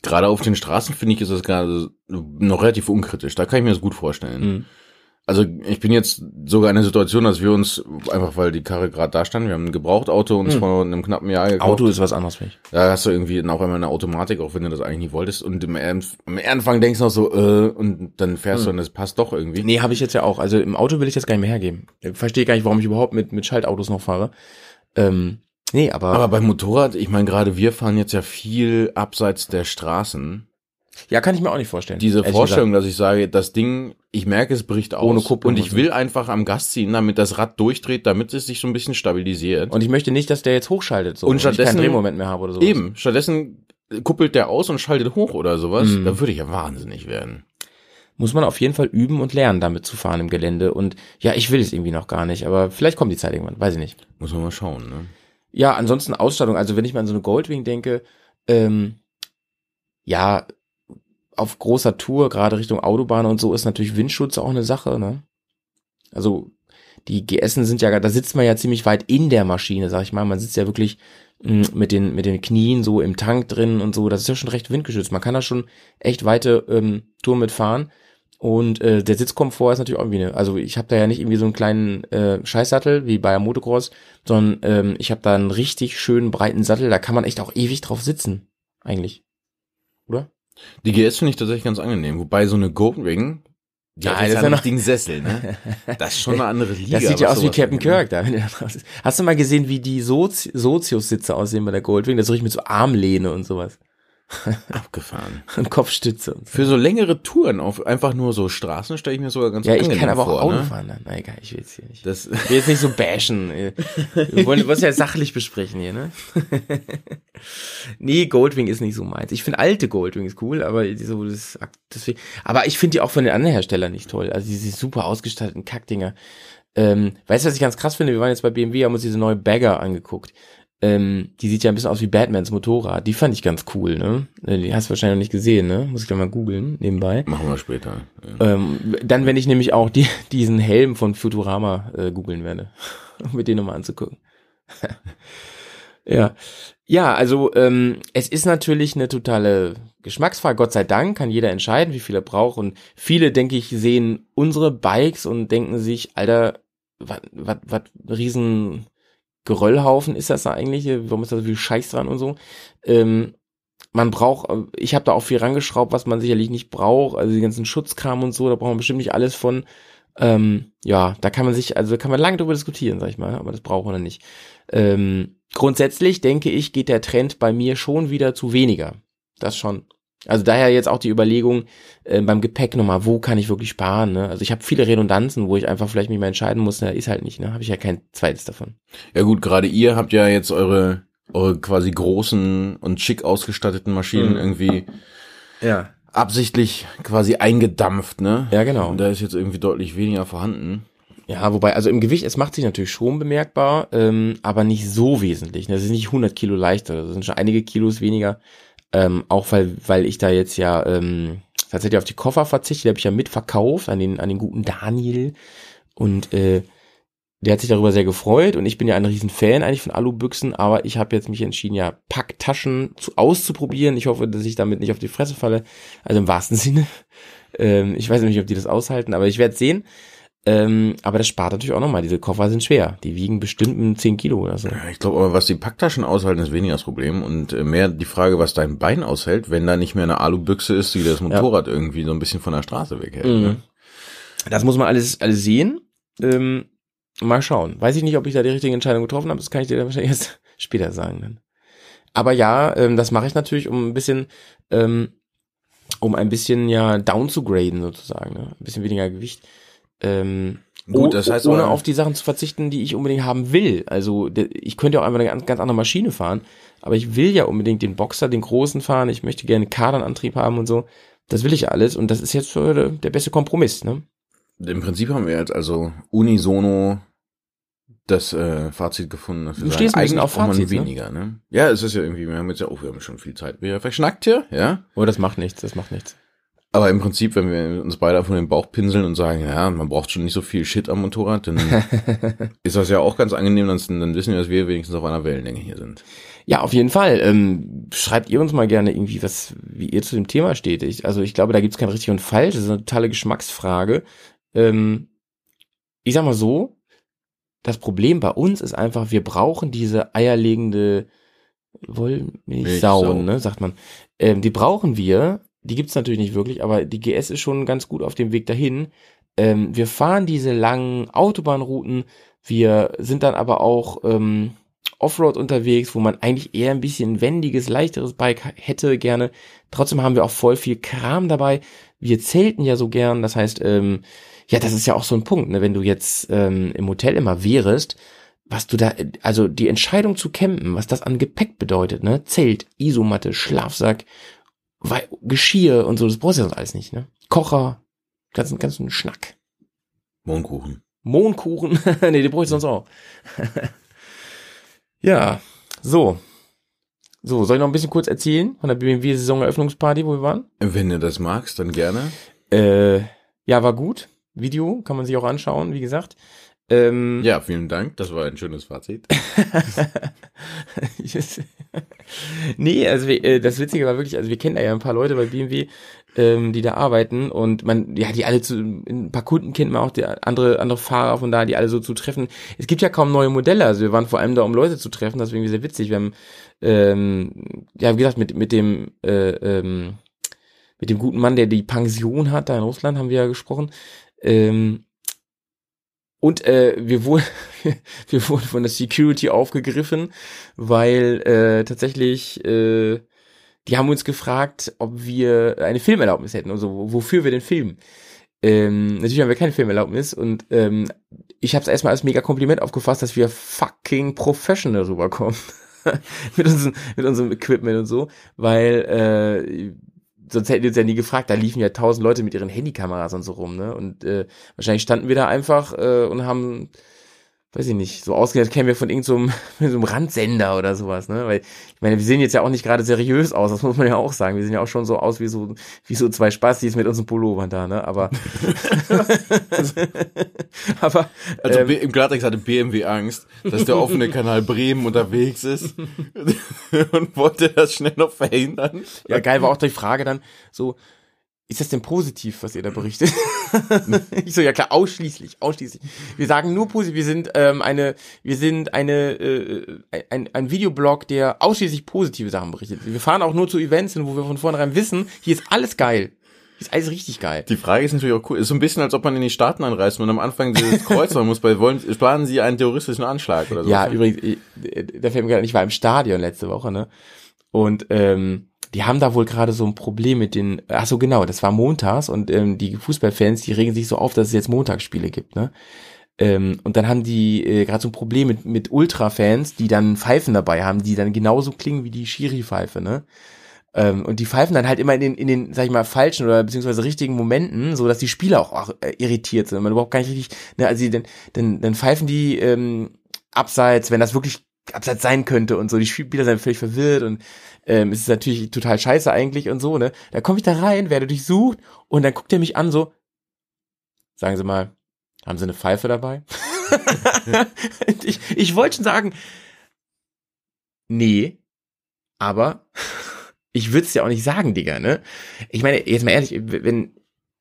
Gerade auf den Straßen finde ich, ist das gerade noch relativ unkritisch. Da kann ich mir das gut vorstellen. Mhm. Also ich bin jetzt sogar in der Situation, dass wir uns, einfach weil die Karre gerade da stand, wir haben ein Gebrauchtauto uns Hm. vor einem knappen Jahr gekauft. Auto ist was anderes für mich. Da hast du irgendwie dann auch einmal eine Automatik, auch wenn du das eigentlich nie wolltest. Und im, am Anfang denkst du noch so, äh, und dann fährst du und das passt doch irgendwie. Nee, habe ich jetzt ja auch. Also im Auto will ich das gar nicht mehr hergeben. Verstehe gar nicht, warum ich überhaupt mit, mit Schaltautos noch fahre. Ähm, nee, aber, Aber beim Motorrad, ich meine, gerade wir fahren jetzt ja viel abseits der Straßen. Ja, kann ich mir auch nicht vorstellen. Diese Vorstellung, dass ich sage, das Ding, ich merke, es bricht aus. Ohne Kupplung Und und ich so. will einfach am Gas ziehen, damit das Rad durchdreht, damit es sich so ein bisschen stabilisiert. Und ich möchte nicht, dass der jetzt hochschaltet so Und ich keinen stattdessen- Drehmoment mehr habe oder so. Eben, stattdessen kuppelt der aus und schaltet hoch oder sowas. Mhm. Da würde ich ja wahnsinnig werden. Muss man auf jeden Fall üben und lernen, damit zu fahren im Gelände. Und ja, ich will es irgendwie noch gar nicht, aber vielleicht kommt die Zeit irgendwann, weiß ich nicht. Muss man mal schauen, ne? Ja, ansonsten Ausstattung. Also wenn ich mal an so eine Goldwing denke, ähm, ja, auf großer Tour, gerade Richtung Autobahn und so, ist natürlich Windschutz auch eine Sache, ne? Also die GSen sind ja, da sitzt man ja ziemlich weit in der Maschine, sag ich mal. Man sitzt ja wirklich mh, mit den, mit den Knien so im Tank drin und so. Das ist ja schon recht windgeschützt. Man kann da schon echt weite ähm, Touren mitfahren. Und äh, der Sitzkomfort ist natürlich auch irgendwie eine, also ich habe da ja nicht irgendwie so einen kleinen äh, Scheißsattel wie bei Motocross, sondern ähm, ich habe da einen richtig schönen breiten Sattel, da kann man echt auch ewig drauf sitzen, eigentlich. Oder? Die GS finde ich tatsächlich ganz angenehm, wobei so eine Goldwing, die Ja, hat das jetzt ist ja noch den Sessel, ne? Das ist schon eine andere Liga. Das sieht ja aus wie Captain ne? Kirk da, wenn der drauf ist. Hast du mal gesehen, wie die Sozi Sozius-Sitze aussehen bei der Goldwing? Das ist richtig mit so Armlehne und sowas. Abgefahren. Und Kopfstütze und so. Für so längere Touren auf einfach nur so Straßen stelle ich mir sogar ganz Ja, ich kann aber auch vor, Auto ne? fahren dann. Na egal, ich will jetzt hier nicht. Das, Ich will jetzt nicht so bashen. Wir wollen was ja sachlich besprechen hier, ne? nee, Goldwing ist nicht so meins. Ich finde alte Goldwing ist cool, aber so das, deswegen, aber ich finde die auch von den anderen Herstellern nicht toll. Also diese super ausgestatteten Kackdinger. Ähm, weißt du, was ich ganz krass finde? Wir waren jetzt bei BMW, haben uns diese neue Bagger angeguckt. Ähm, die sieht ja ein bisschen aus wie Batmans Motorrad. Die fand ich ganz cool, ne? Äh, Die hast du wahrscheinlich noch nicht gesehen, ne? Muss ich gleich mal googeln, nebenbei. machen wir später. Ja. Ähm, dann, wenn ich nämlich auch die, diesen Helm von Futurama äh, googeln werde, um mir den nochmal anzugucken. ja. Ja, also ähm, es ist natürlich eine totale Geschmacksfrage. Gott sei Dank kann jeder entscheiden, wie viel er braucht. Und viele, denke ich, sehen unsere Bikes und denken sich, Alter, was was was riesen Geröllhaufen ist das da eigentlich? Warum ist da so viel Scheiß dran und so? Ähm, man braucht, ich habe da auch viel rangeschraubt, was man sicherlich nicht braucht, also die ganzen Schutzkram und so, da braucht man bestimmt nicht alles von. Ähm, ja, da kann man sich, also kann man lange drüber diskutieren, sag ich mal, aber das braucht man dann nicht. Ähm, grundsätzlich denke ich, geht der Trend bei mir schon wieder zu weniger. Das schon. Also daher jetzt auch die Überlegung äh, beim Gepäck nochmal, wo kann ich wirklich sparen? Ne? Also ich habe viele Redundanzen, wo ich einfach vielleicht mich mal entscheiden muss, na, ist halt nicht, ne? Habe ich ja kein zweites davon. Ja gut, gerade ihr habt ja jetzt eure, eure quasi großen und schick ausgestatteten Maschinen Mhm. irgendwie Ja. absichtlich quasi eingedampft, ne? Ja, genau. Und da ist jetzt irgendwie deutlich weniger vorhanden. Ja, wobei, also im Gewicht, es macht sich natürlich schon bemerkbar, ähm, aber nicht so wesentlich. ne? Das ist nicht 100 Kilo leichter, das sind schon einige Kilos weniger. Ähm, auch weil, weil ich da jetzt ja ähm, tatsächlich auf die Koffer verzichte, die habe ich ja mitverkauft an den, an den guten Daniel. Und äh, der hat sich darüber sehr gefreut und ich bin ja ein riesen Fan eigentlich von Alubüchsen, aber ich habe jetzt mich entschieden, ja, Packtaschen zu, auszuprobieren. Ich hoffe, dass ich damit nicht auf die Fresse falle. Also im wahrsten Sinne. Ähm, ich weiß nicht, ob die das aushalten, aber ich werde sehen. Ähm, aber das spart natürlich auch nochmal. Diese Koffer sind schwer. Die wiegen bestimmt ein 10 Kilo oder so. Ja, ich glaube aber, was die Packtaschen aushalten, ist weniger das Problem. Und äh, mehr die Frage, was dein Bein aushält, wenn da nicht mehr eine Alubüchse ist, die das Motorrad irgendwie so ein bisschen von der Straße weghält. Mhm. Ne? Das muss man alles, alles sehen. Ähm, mal schauen. Weiß ich nicht, ob ich da die richtige Entscheidung getroffen habe. Das kann ich dir dann wahrscheinlich erst später sagen. Dann. Aber ja, ähm, das mache ich natürlich, um ein bisschen, ähm, um ein bisschen ja down zu graden sozusagen. Ne? Ein bisschen weniger Gewicht. Ähm, Gut, das heißt ohne auf die Sachen zu verzichten, die ich unbedingt haben will. Also ich könnte ja auch einfach eine ganz, ganz andere Maschine fahren, aber ich will ja unbedingt den Boxer, den großen fahren. Ich möchte gerne einen Kardanantrieb haben und so. Das will ich alles und das ist jetzt so der, der beste Kompromiss. Ne? Im Prinzip haben wir jetzt also unisono das äh, Fazit gefunden, dass wir Du sagen, stehst eigentlich auf Fazits, ne? weniger, ne? Ja, es ist ja irgendwie, wir haben jetzt ja auch, wir haben schon viel Zeit wieder verschnackt hier, ja? Oh, das macht nichts, das macht nichts. Aber im Prinzip, wenn wir uns beide von den Bauch pinseln und sagen, ja, man braucht schon nicht so viel Shit am Motorrad, dann ist das ja auch ganz angenehm, dann, dann wissen wir, dass wir wenigstens auf einer Wellenlänge hier sind. Ja, auf jeden Fall. Ähm, schreibt ihr uns mal gerne irgendwie, was, wie ihr zu dem Thema steht. Ich, also ich glaube, da gibt's kein richtig und falsch. Das ist eine totale Geschmacksfrage. Ähm, ich sag mal so, das Problem bei uns ist einfach, wir brauchen diese eierlegende Wollmilchsau, Milchsau. ne, sagt man. Ähm, die brauchen wir. Die gibt's natürlich nicht wirklich, aber die GS ist schon ganz gut auf dem Weg dahin. Ähm, wir fahren diese langen Autobahnrouten. Wir sind dann aber auch ähm, Offroad unterwegs, wo man eigentlich eher ein bisschen wendiges, leichteres Bike hätte gerne. Trotzdem haben wir auch voll viel Kram dabei. Wir zelten ja so gern. Das heißt, ähm, ja, das ist ja auch so ein Punkt, ne? wenn du jetzt ähm, im Hotel immer wärest, was du da, also die Entscheidung zu campen, was das an Gepäck bedeutet, ne? Zelt, Isomatte, Schlafsack, Wei- Geschirr und so, das brauchst du ja sonst alles nicht, ne? Kocher, ganzen, ganzen Schnack. Mohnkuchen. Mohnkuchen, nee, die brauche ich sonst auch. ja, so. So, soll ich noch ein bisschen kurz erzählen von der BMW-Saisoneröffnungsparty, wo wir waren? Wenn du das magst, dann gerne. Äh, ja, war gut. Video kann man sich auch anschauen, wie gesagt. Ähm, Ja, vielen Dank. Das war ein schönes Fazit. nee, also wir, äh, das Witzige war wirklich, also wir kennen da ja ein paar Leute bei BMW, ähm, die da arbeiten und man, ja, die alle zu, ein paar Kunden kennt man auch, die andere, andere Fahrer von da, die alle so zu treffen. Es gibt ja kaum neue Modelle, also wir waren vor allem da, um Leute zu treffen, das war irgendwie sehr witzig. Wir haben, ähm, ja, wie gesagt, mit, mit dem, äh, ähm, mit dem guten Mann, der die Pension hat, da in Russland, haben wir ja gesprochen. Ähm, und äh, wir, wurden, wir wurden von der Security aufgegriffen, weil äh, tatsächlich äh, die haben uns gefragt, ob wir eine Filmerlaubnis hätten und so, wofür wir denn filmen. Ähm, natürlich haben wir keine Filmerlaubnis und ähm, ich habe es erstmal als mega Kompliment aufgefasst, dass wir fucking professional rüberkommen. mit, unserem, mit unserem Equipment und so, weil äh, sonst hätten die uns ja nie gefragt, da liefen ja tausend Leute mit ihren Handykameras und so rum, ne? Und äh, wahrscheinlich standen wir da einfach äh, und haben, weiß ich nicht, so ausgedacht, kennen wir von irgendeinem so, so einem Randsender oder sowas, ne? Weil, ich meine, wir sehen jetzt ja auch nicht gerade seriös aus, das muss man ja auch sagen. Wir sehen ja auch schon so aus wie so, wie so zwei Spastis mit unseren Pullovern da, ne? Aber, aber, Also ähm, im Klartext hatte BMW Angst, dass der offene Kanal Bremen unterwegs ist und wollte das schnell noch verhindern. Ja, geil war auch die Frage dann so, ist das denn positiv, was ihr da berichtet? ich so, ja klar, ausschließlich, ausschließlich. Wir sagen nur positiv, wir sind ähm, eine, wir sind eine, äh, ein, ein Videoblog, der ausschließlich positive Sachen berichtet. Wir fahren auch nur zu Events hin, wo wir von vornherein wissen, hier ist alles geil. Hier ist alles richtig geil. Die Frage ist natürlich auch cool. Ist so ein bisschen, als ob man in die Staaten anreist und am Anfang dieses Kreuz machen muss, bei wollen, planen sie einen terroristischen Anschlag oder so. Ja, übrigens, ich- da fällt mir gerade, ich war im Stadion letzte Woche, ne? Und ähm, die haben da wohl gerade so ein Problem mit den, ach so genau, das war montags und ähm, die Fußballfans, die regen sich so auf, dass es jetzt Montagsspiele gibt, ne? Ähm, und dann haben die äh, gerade so ein Problem mit, mit Ultra-Fans, die dann Pfeifen dabei haben, die dann genauso klingen wie die Schiri-Pfeife, ne? Ähm, und die pfeifen dann halt immer in den, in den, sag ich mal, falschen oder beziehungsweise richtigen Momenten, so dass die Spieler auch, auch äh, irritiert sind, man überhaupt gar nicht richtig, ne, also die, dann, dann, dann pfeifen die ähm, abseits, wenn das wirklich abseits sein könnte und so, die Spieler sind völlig verwirrt und ähm, es ist natürlich total scheiße eigentlich und so, ne. Da komme ich da rein, werde durchsucht und dann guckt er mich an so, sagen Sie mal, haben Sie eine Pfeife dabei? Ich ich wollte schon sagen, nee, aber ich würde es ja auch nicht sagen, Digga, ne? Ich meine, jetzt mal ehrlich, wenn,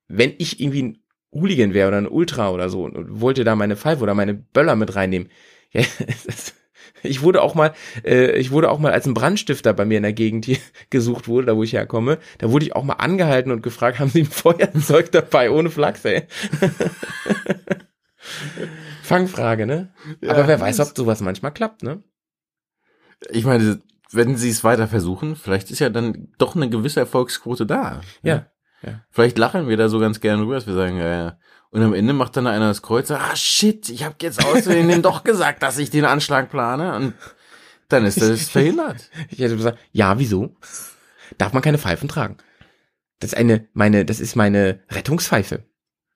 wenn ich irgendwie ein Hooligan wäre oder ein Ultra oder so und wollte da meine Pfeife oder meine Böller mit reinnehmen, ja, das, ich wurde auch mal, äh, ich wurde auch mal als ein Brandstifter bei mir in der Gegend hier gesucht wurde, da wo ich herkomme, da wurde ich auch mal angehalten und gefragt, haben Sie ein Feuerzeug dabei ohne Flachs, ey? Fangfrage, ne? Aber wer weiß, ob sowas manchmal klappt, ne? Ich meine, wenn sie es weiter versuchen, vielleicht ist ja dann doch eine gewisse Erfolgsquote da. Ja. Vielleicht lachen wir da so ganz gerne rüber, dass wir sagen, ja, ja. Und am Ende macht dann einer das Kreuz, ah shit, ich habe jetzt außerdem dem doch gesagt, dass ich den Anschlag plane. Und dann ist das verhindert. Ich hätte gesagt, ja, wieso? Darf man keine Pfeifen tragen? Das ist eine, meine, das ist meine Rettungspfeife.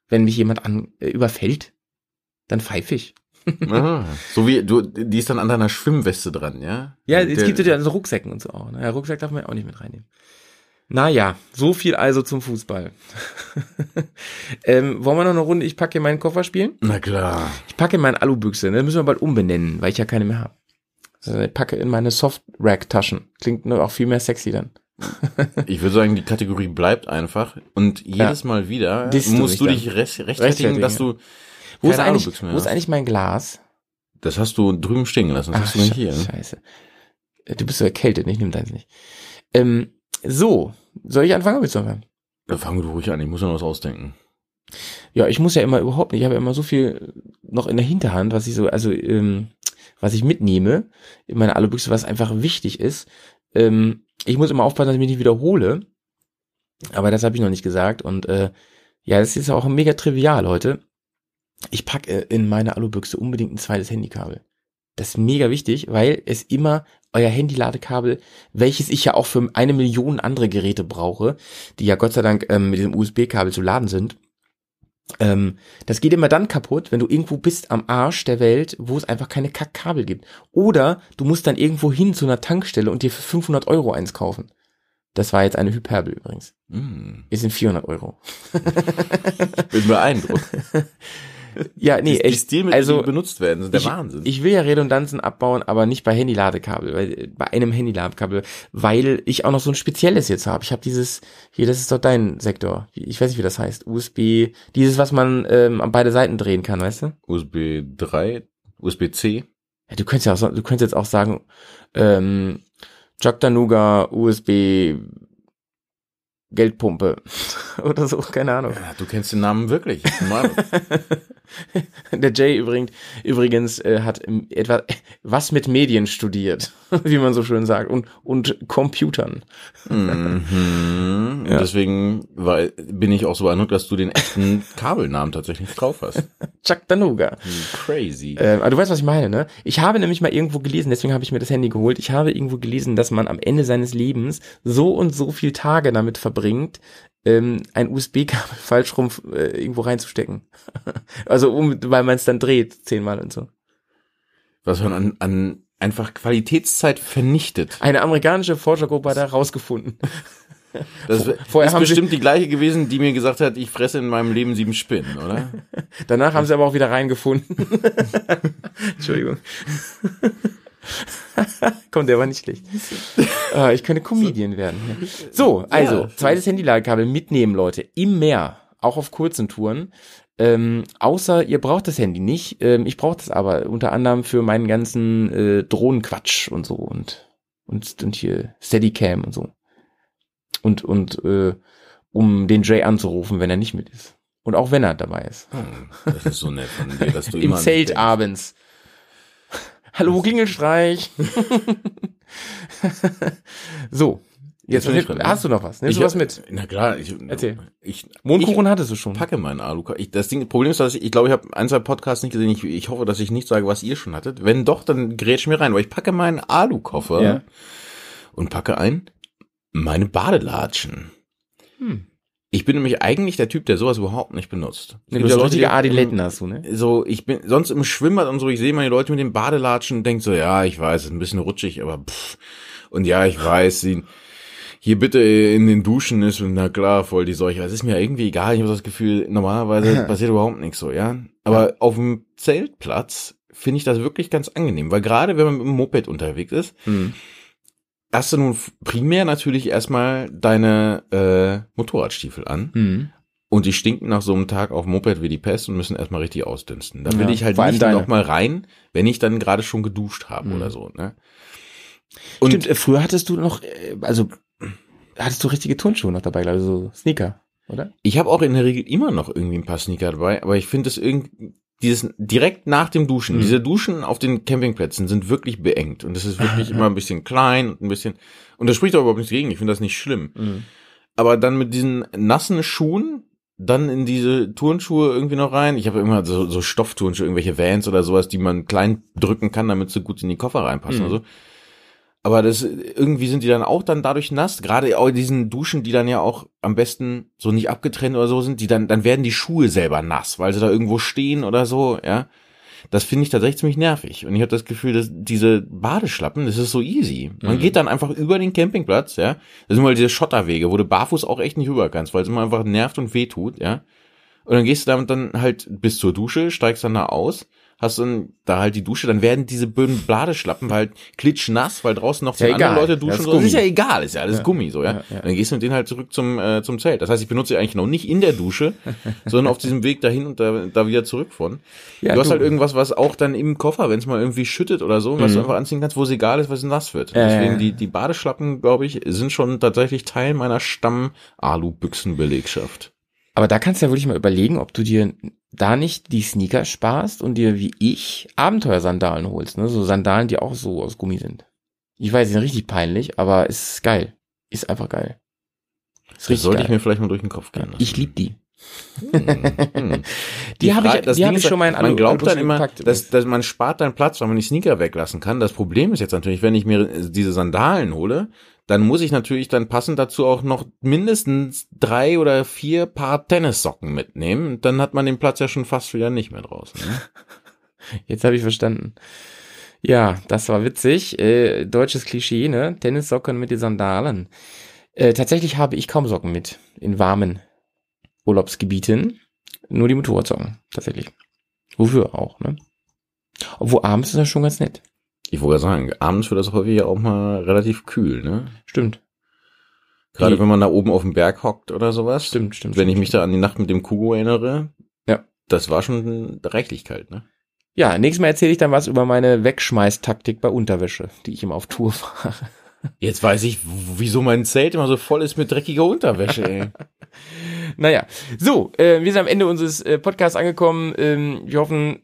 Wenn mich jemand an, äh, überfällt, dann pfeife ich. Aha. So wie du, die ist dann an deiner Schwimmweste dran, ja? Ja, es gibt ja so Rucksäcken und so auch. Ne? Ja, Rucksack darf man ja auch nicht mit reinnehmen. Naja, so viel also zum Fußball. ähm, wollen wir noch eine Runde Ich packe in meinen Koffer spielen? Na klar. Ich packe in meine Alubüchse, ne? müssen wir bald umbenennen, weil ich ja keine mehr habe. Also ich packe in meine Soft-Rack-Taschen. Klingt nur auch viel mehr sexy dann. Ich würde sagen, die Kategorie bleibt einfach. Und jedes Mal wieder Disst du musst du mich dich recht, rechtfertigen, Rechtfertigen, dass du Wo ist, keine eigentlich, Alubüchse mehr wo ist hast. eigentlich mein Glas? Das hast du drüben stehen gelassen. Das hast du nicht hier. Sche- Scheiße. Äh, Du bist so erkältet, ne? ich nehme deins nicht. Ähm, so, soll ich anfangen willst du anfangen? Dann fangen wir ruhig an. Ich muss noch was ausdenken. Ja, ich muss ja immer überhaupt nicht, ich habe ja immer so viel noch in der Hinterhand, was ich so, also ähm, was ich mitnehme in meiner Alubüchse, was einfach wichtig ist. Ähm, ich muss immer aufpassen, dass ich mich nicht wiederhole. Aber das habe ich noch nicht gesagt. Und äh, ja, das ist ja auch mega trivial heute. Ich packe in meine Alubüchse unbedingt ein zweites Handykabel. Das ist mega wichtig, weil es immer euer Handy-Ladekabel, welches ich ja auch für eine Million andere Geräte brauche, die ja Gott sei Dank ähm, mit diesem USB-Kabel zu laden sind, ähm, das geht immer dann kaputt, wenn du irgendwo bist am Arsch der Welt, wo es einfach keine Kackkabel gibt. Oder du musst dann irgendwo hin zu einer Tankstelle und dir für 500 Euro eins kaufen. Das war jetzt eine Hyperbel übrigens. Hm. Es sind 400 Euro. Bin beeindruckt. Ja, nee, die, die echt. Stilmittel, also, die benutzt werden, sind der ich, Wahnsinn. Ich will ja Redundanzen abbauen, aber nicht bei Handy-Ladekabel, weil bei einem Handy-Ladekabel, weil ich auch noch so ein spezielles jetzt habe. Ich habe dieses, hier, das ist doch dein Sektor. Ich weiß nicht, wie das heißt. USB, dieses, was man ähm, an beide Seiten drehen kann, weißt du? USB 3, USB-C. Ja, du könntest ja auch, du könntest jetzt auch sagen, ähm, Chattanooga USB Geldpumpe oder so, keine Ahnung. Ja, du kennst den Namen wirklich. Der Jay übrigens, übrigens äh, hat etwa was mit Medien studiert, wie man so schön sagt, und, und Computern. mhm. Ja. Deswegen weil, bin ich auch so beeindruckt, dass du den echten Kabelnamen tatsächlich drauf hast. Chattanooga. Crazy. Äh, aber du weißt, was ich meine, ne? Ich habe nämlich mal irgendwo gelesen, deswegen habe ich mir das Handy geholt. Ich habe irgendwo gelesen, dass man am Ende seines Lebens so und so viel Tage damit verbringt, ähm, ein USB-Kabel falsch rum äh, irgendwo reinzustecken. also um, weil man es dann dreht zehnmal und so. Was man an, an einfach Qualitätszeit vernichtet. Eine amerikanische Forschergruppe hat da rausgefunden. Das vorher ist bestimmt die gleiche gewesen, die mir gesagt hat, ich fresse in meinem Leben sieben Spinnen, oder? Danach haben sie aber auch wieder reingefunden. Entschuldigung. Komm, der war nicht schlecht. Äh, ich könnte Comedian werden. Ja. So, also, Ja. zweites Handyladekabel mitnehmen, Leute. Im Meer, auch auf kurzen Touren. Ähm, außer ihr braucht das Handy nicht. Ähm, ich brauche das aber unter anderem für meinen ganzen äh, Drohnenquatsch und so und, und, und hier Steadicam und so. Und, und äh, um den Jay anzurufen, wenn er nicht mit ist. Und auch wenn er dabei ist. Hm, Das ist so nett von dir, dass du Im Zelt abends. Hallo, Klingelstreich. so, jetzt Jetzt bin ich dran, ne? hast du noch was? Nimmst Ich du was mit? Na klar, ich, Erzähl. ich, Mondkuchen hattest du schon. ich packe meinen Aluka. Ich, das Ding, Problem ist, dass ich, ich glaube, ich habe ein, zwei Podcasts nicht gesehen. Ich, ich hoffe, dass ich nicht sage, was ihr schon hattet. Wenn doch, dann grätsch mir rein, weil ich packe meinen Alukoffer Ja. und packe ein meine Badelatschen. Hm. Ich bin nämlich eigentlich der Typ, der sowas überhaupt nicht benutzt. Nee, du ja hast Leute, richtige die- Adiletten hast du, ne? so, ich bin sonst im Schwimmbad und so, ich sehe meine Leute mit den Badelatschen und denk so, ja, ich weiß, ist ein bisschen rutschig, aber pff. Und ja, ich weiß, sie, hier bitte in den Duschen ist, und na klar, voll die Seuche. Es ist mir irgendwie egal, ich habe das Gefühl, normalerweise passiert überhaupt nichts so, ja. Aber auf dem Zeltplatz finde ich das wirklich ganz angenehm, weil gerade wenn man mit dem Moped unterwegs ist, Hm. Hast du nun primär natürlich erstmal deine äh, Motorradstiefel an. Hm. Und die stinken nach so einem Tag auf dem Moped wie die Pest und müssen erstmal richtig ausdünsten. Da will Ja, ich halt nicht deine. noch mal rein, wenn ich dann gerade schon geduscht habe Mhm. oder so. Ne? Und Stimmt, äh, früher hattest du noch, äh, also hattest du richtige Turnschuhe noch dabei, glaube ich, so Sneaker, oder? ich habe auch in der Regel immer noch irgendwie ein paar Sneaker dabei, aber ich finde es irgendwie dieses direkt nach dem Duschen, Mhm. diese Duschen auf den Campingplätzen sind wirklich beengt und es ist wirklich immer ein bisschen klein und ein bisschen und das spricht auch überhaupt nichts gegen, ich finde das nicht schlimm. Mhm. aber dann mit diesen nassen Schuhen dann in diese Turnschuhe irgendwie noch rein. Ich habe immer so, so Stoffturnschuhe, irgendwelche Vans oder sowas, die man klein drücken kann, damit sie gut in die Koffer reinpassen Mhm. oder so. Aber das irgendwie sind die dann auch dann dadurch nass. Gerade auch diesen Duschen, die dann ja auch am besten so nicht abgetrennt oder so sind, die dann dann werden die Schuhe selber nass, weil sie da irgendwo stehen oder so. Ja, das finde ich tatsächlich ziemlich nervig. Und ich habe das Gefühl, dass diese Badeschlappen, das ist so easy. Man Mhm. geht dann einfach über den Campingplatz. Ja, das sind mal diese Schotterwege, wo du barfuß auch echt nicht rüber kannst, weil es immer einfach nervt und wehtut. Ja, und dann gehst du damit dann halt bis zur Dusche, steigst dann da aus, hast dann da halt die Dusche, dann werden diese böden Badeschlappen halt klitschnass, weil draußen noch ja andere. Leute Das duschen. ist so. Das ist ja egal, ist ja alles Ja. Gummi so, ja. Ja. Dann gehst du mit denen halt zurück zum äh, zum Zelt. Das heißt, ich benutze sie eigentlich noch nicht in der Dusche, sondern auf diesem Weg dahin und da, da wieder zurück von. Ja, du hast halt irgendwas, was auch dann im Koffer, wenn es mal irgendwie schüttet oder so, was du einfach anziehen kannst, wo es egal ist, was nass wird. Mhm. Ja, Deswegen die die Badeschlappen, glaube ich, sind schon tatsächlich Teil meiner Stamm Alu-Büchsenbelegschaft. Aber da kannst du ja wirklich mal überlegen, ob du dir da nicht die Sneaker sparst und dir wie ich Abenteuersandalen holst, ne? So Sandalen, die auch so aus Gummi sind. Ich weiß, die sind richtig peinlich, aber es ist geil. Ist einfach geil. Ist Das sollte ich geil. mir vielleicht mal durch den Kopf gehen lassen. ich lieb die. Hm. Die habe ich, das die habe ich schon mal in Man glaubt dann immer, gepackt. dass, dass man spart dann Platz, weil man die Sneaker weglassen kann. Das Problem ist jetzt natürlich, wenn ich mir diese Sandalen hole, dann muss ich natürlich dann passend dazu auch noch mindestens drei oder vier Paar Tennissocken mitnehmen. Dann hat man den Platz ja schon fast wieder nicht mehr draußen. Ne? Jetzt habe ich verstanden. Ja, das war witzig. Äh, deutsches Klischee, ne? Tennissocken mit den Sandalen. Äh, tatsächlich habe ich kaum Socken mit in warmen Urlaubsgebieten. Nur die Motorradsocken, tatsächlich. Wofür auch, ne? Obwohl abends ist das schon ganz nett. Ich wollte sagen, abends wird das häufig ja auch mal relativ kühl, ne? Stimmt. Gerade Die- wenn man da oben auf dem Berg hockt oder sowas. Stimmt, stimmt. Wenn ich stimmt. mich da an die Nacht mit dem Kugo erinnere. Ja. Das war schon reichlich kalt, ne? Ja, nächstes Mal erzähle ich dann was über meine Wegschmeißtaktik bei Unterwäsche, die ich immer auf Tour fahre. Jetzt weiß ich, wieso mein Zelt immer so voll ist mit dreckiger Unterwäsche, ey. Naja, so, äh, wir sind am Ende unseres äh, Podcasts angekommen. Ähm, wir hoffen,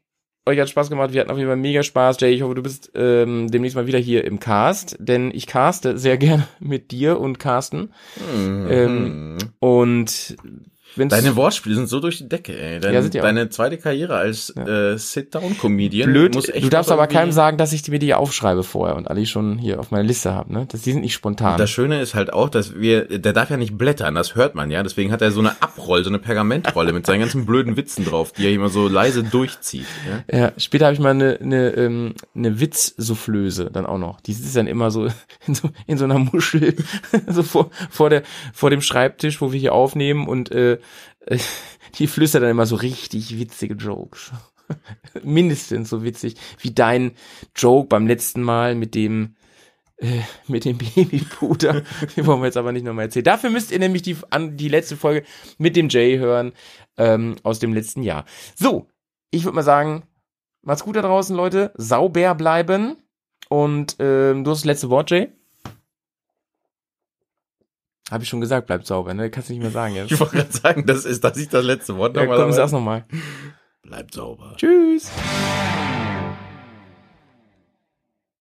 euch hat Spaß gemacht. Wir hatten auf jeden Fall mega Spaß. Jay, ich hoffe, du bist ähm, demnächst mal wieder hier im Cast, denn ich caste sehr gerne mit dir und Carsten. Ähm, Und wenn's, Deine Wortspiele sind so durch die Decke, ey. Dein, Ja, sind die auch. deine zweite Karriere als äh, Sit-Down-Comedian. blöd, muss echt du darfst aber keinem sagen, dass ich mir die aufschreibe vorher und alle schon hier auf meiner Liste habe, ne? Das, die sind nicht spontan. Das Schöne ist halt auch, dass wir, der darf ja nicht blättern, das hört man ja. Deswegen hat er so eine Abroll, so eine Pergamentrolle mit seinen ganzen blöden Witzen drauf, die er immer so leise durchzieht. Ja? Ja, später habe ich mal eine, eine, ähm, eine Witzsoufflöse dann auch noch. Die sitzt dann immer so in so, in so einer Muschel so vor, vor, der, vor dem Schreibtisch, wo wir hier aufnehmen und äh, die flüstert dann immer so richtig witzige Jokes. Mindestens so witzig wie dein Joke beim letzten Mal mit dem äh, mit dem Babypuder. Den wollen wir jetzt aber nicht nochmal erzählen. Dafür müsst ihr nämlich die, an, die letzte Folge mit dem Jay hören ähm, aus dem letzten Jahr. So, ich würde mal sagen, macht's gut da draußen, Leute. Sauber bleiben. Und ähm, du hast das letzte Wort, Jay. Habe ich schon gesagt, bleibt sauber, ne? Kannst du nicht mehr sagen jetzt. Ich wollte gerade sagen, das ist, dass ich das letzte Wort Ja, komm, sag's nochmal. Bleibt sauber. Tschüss.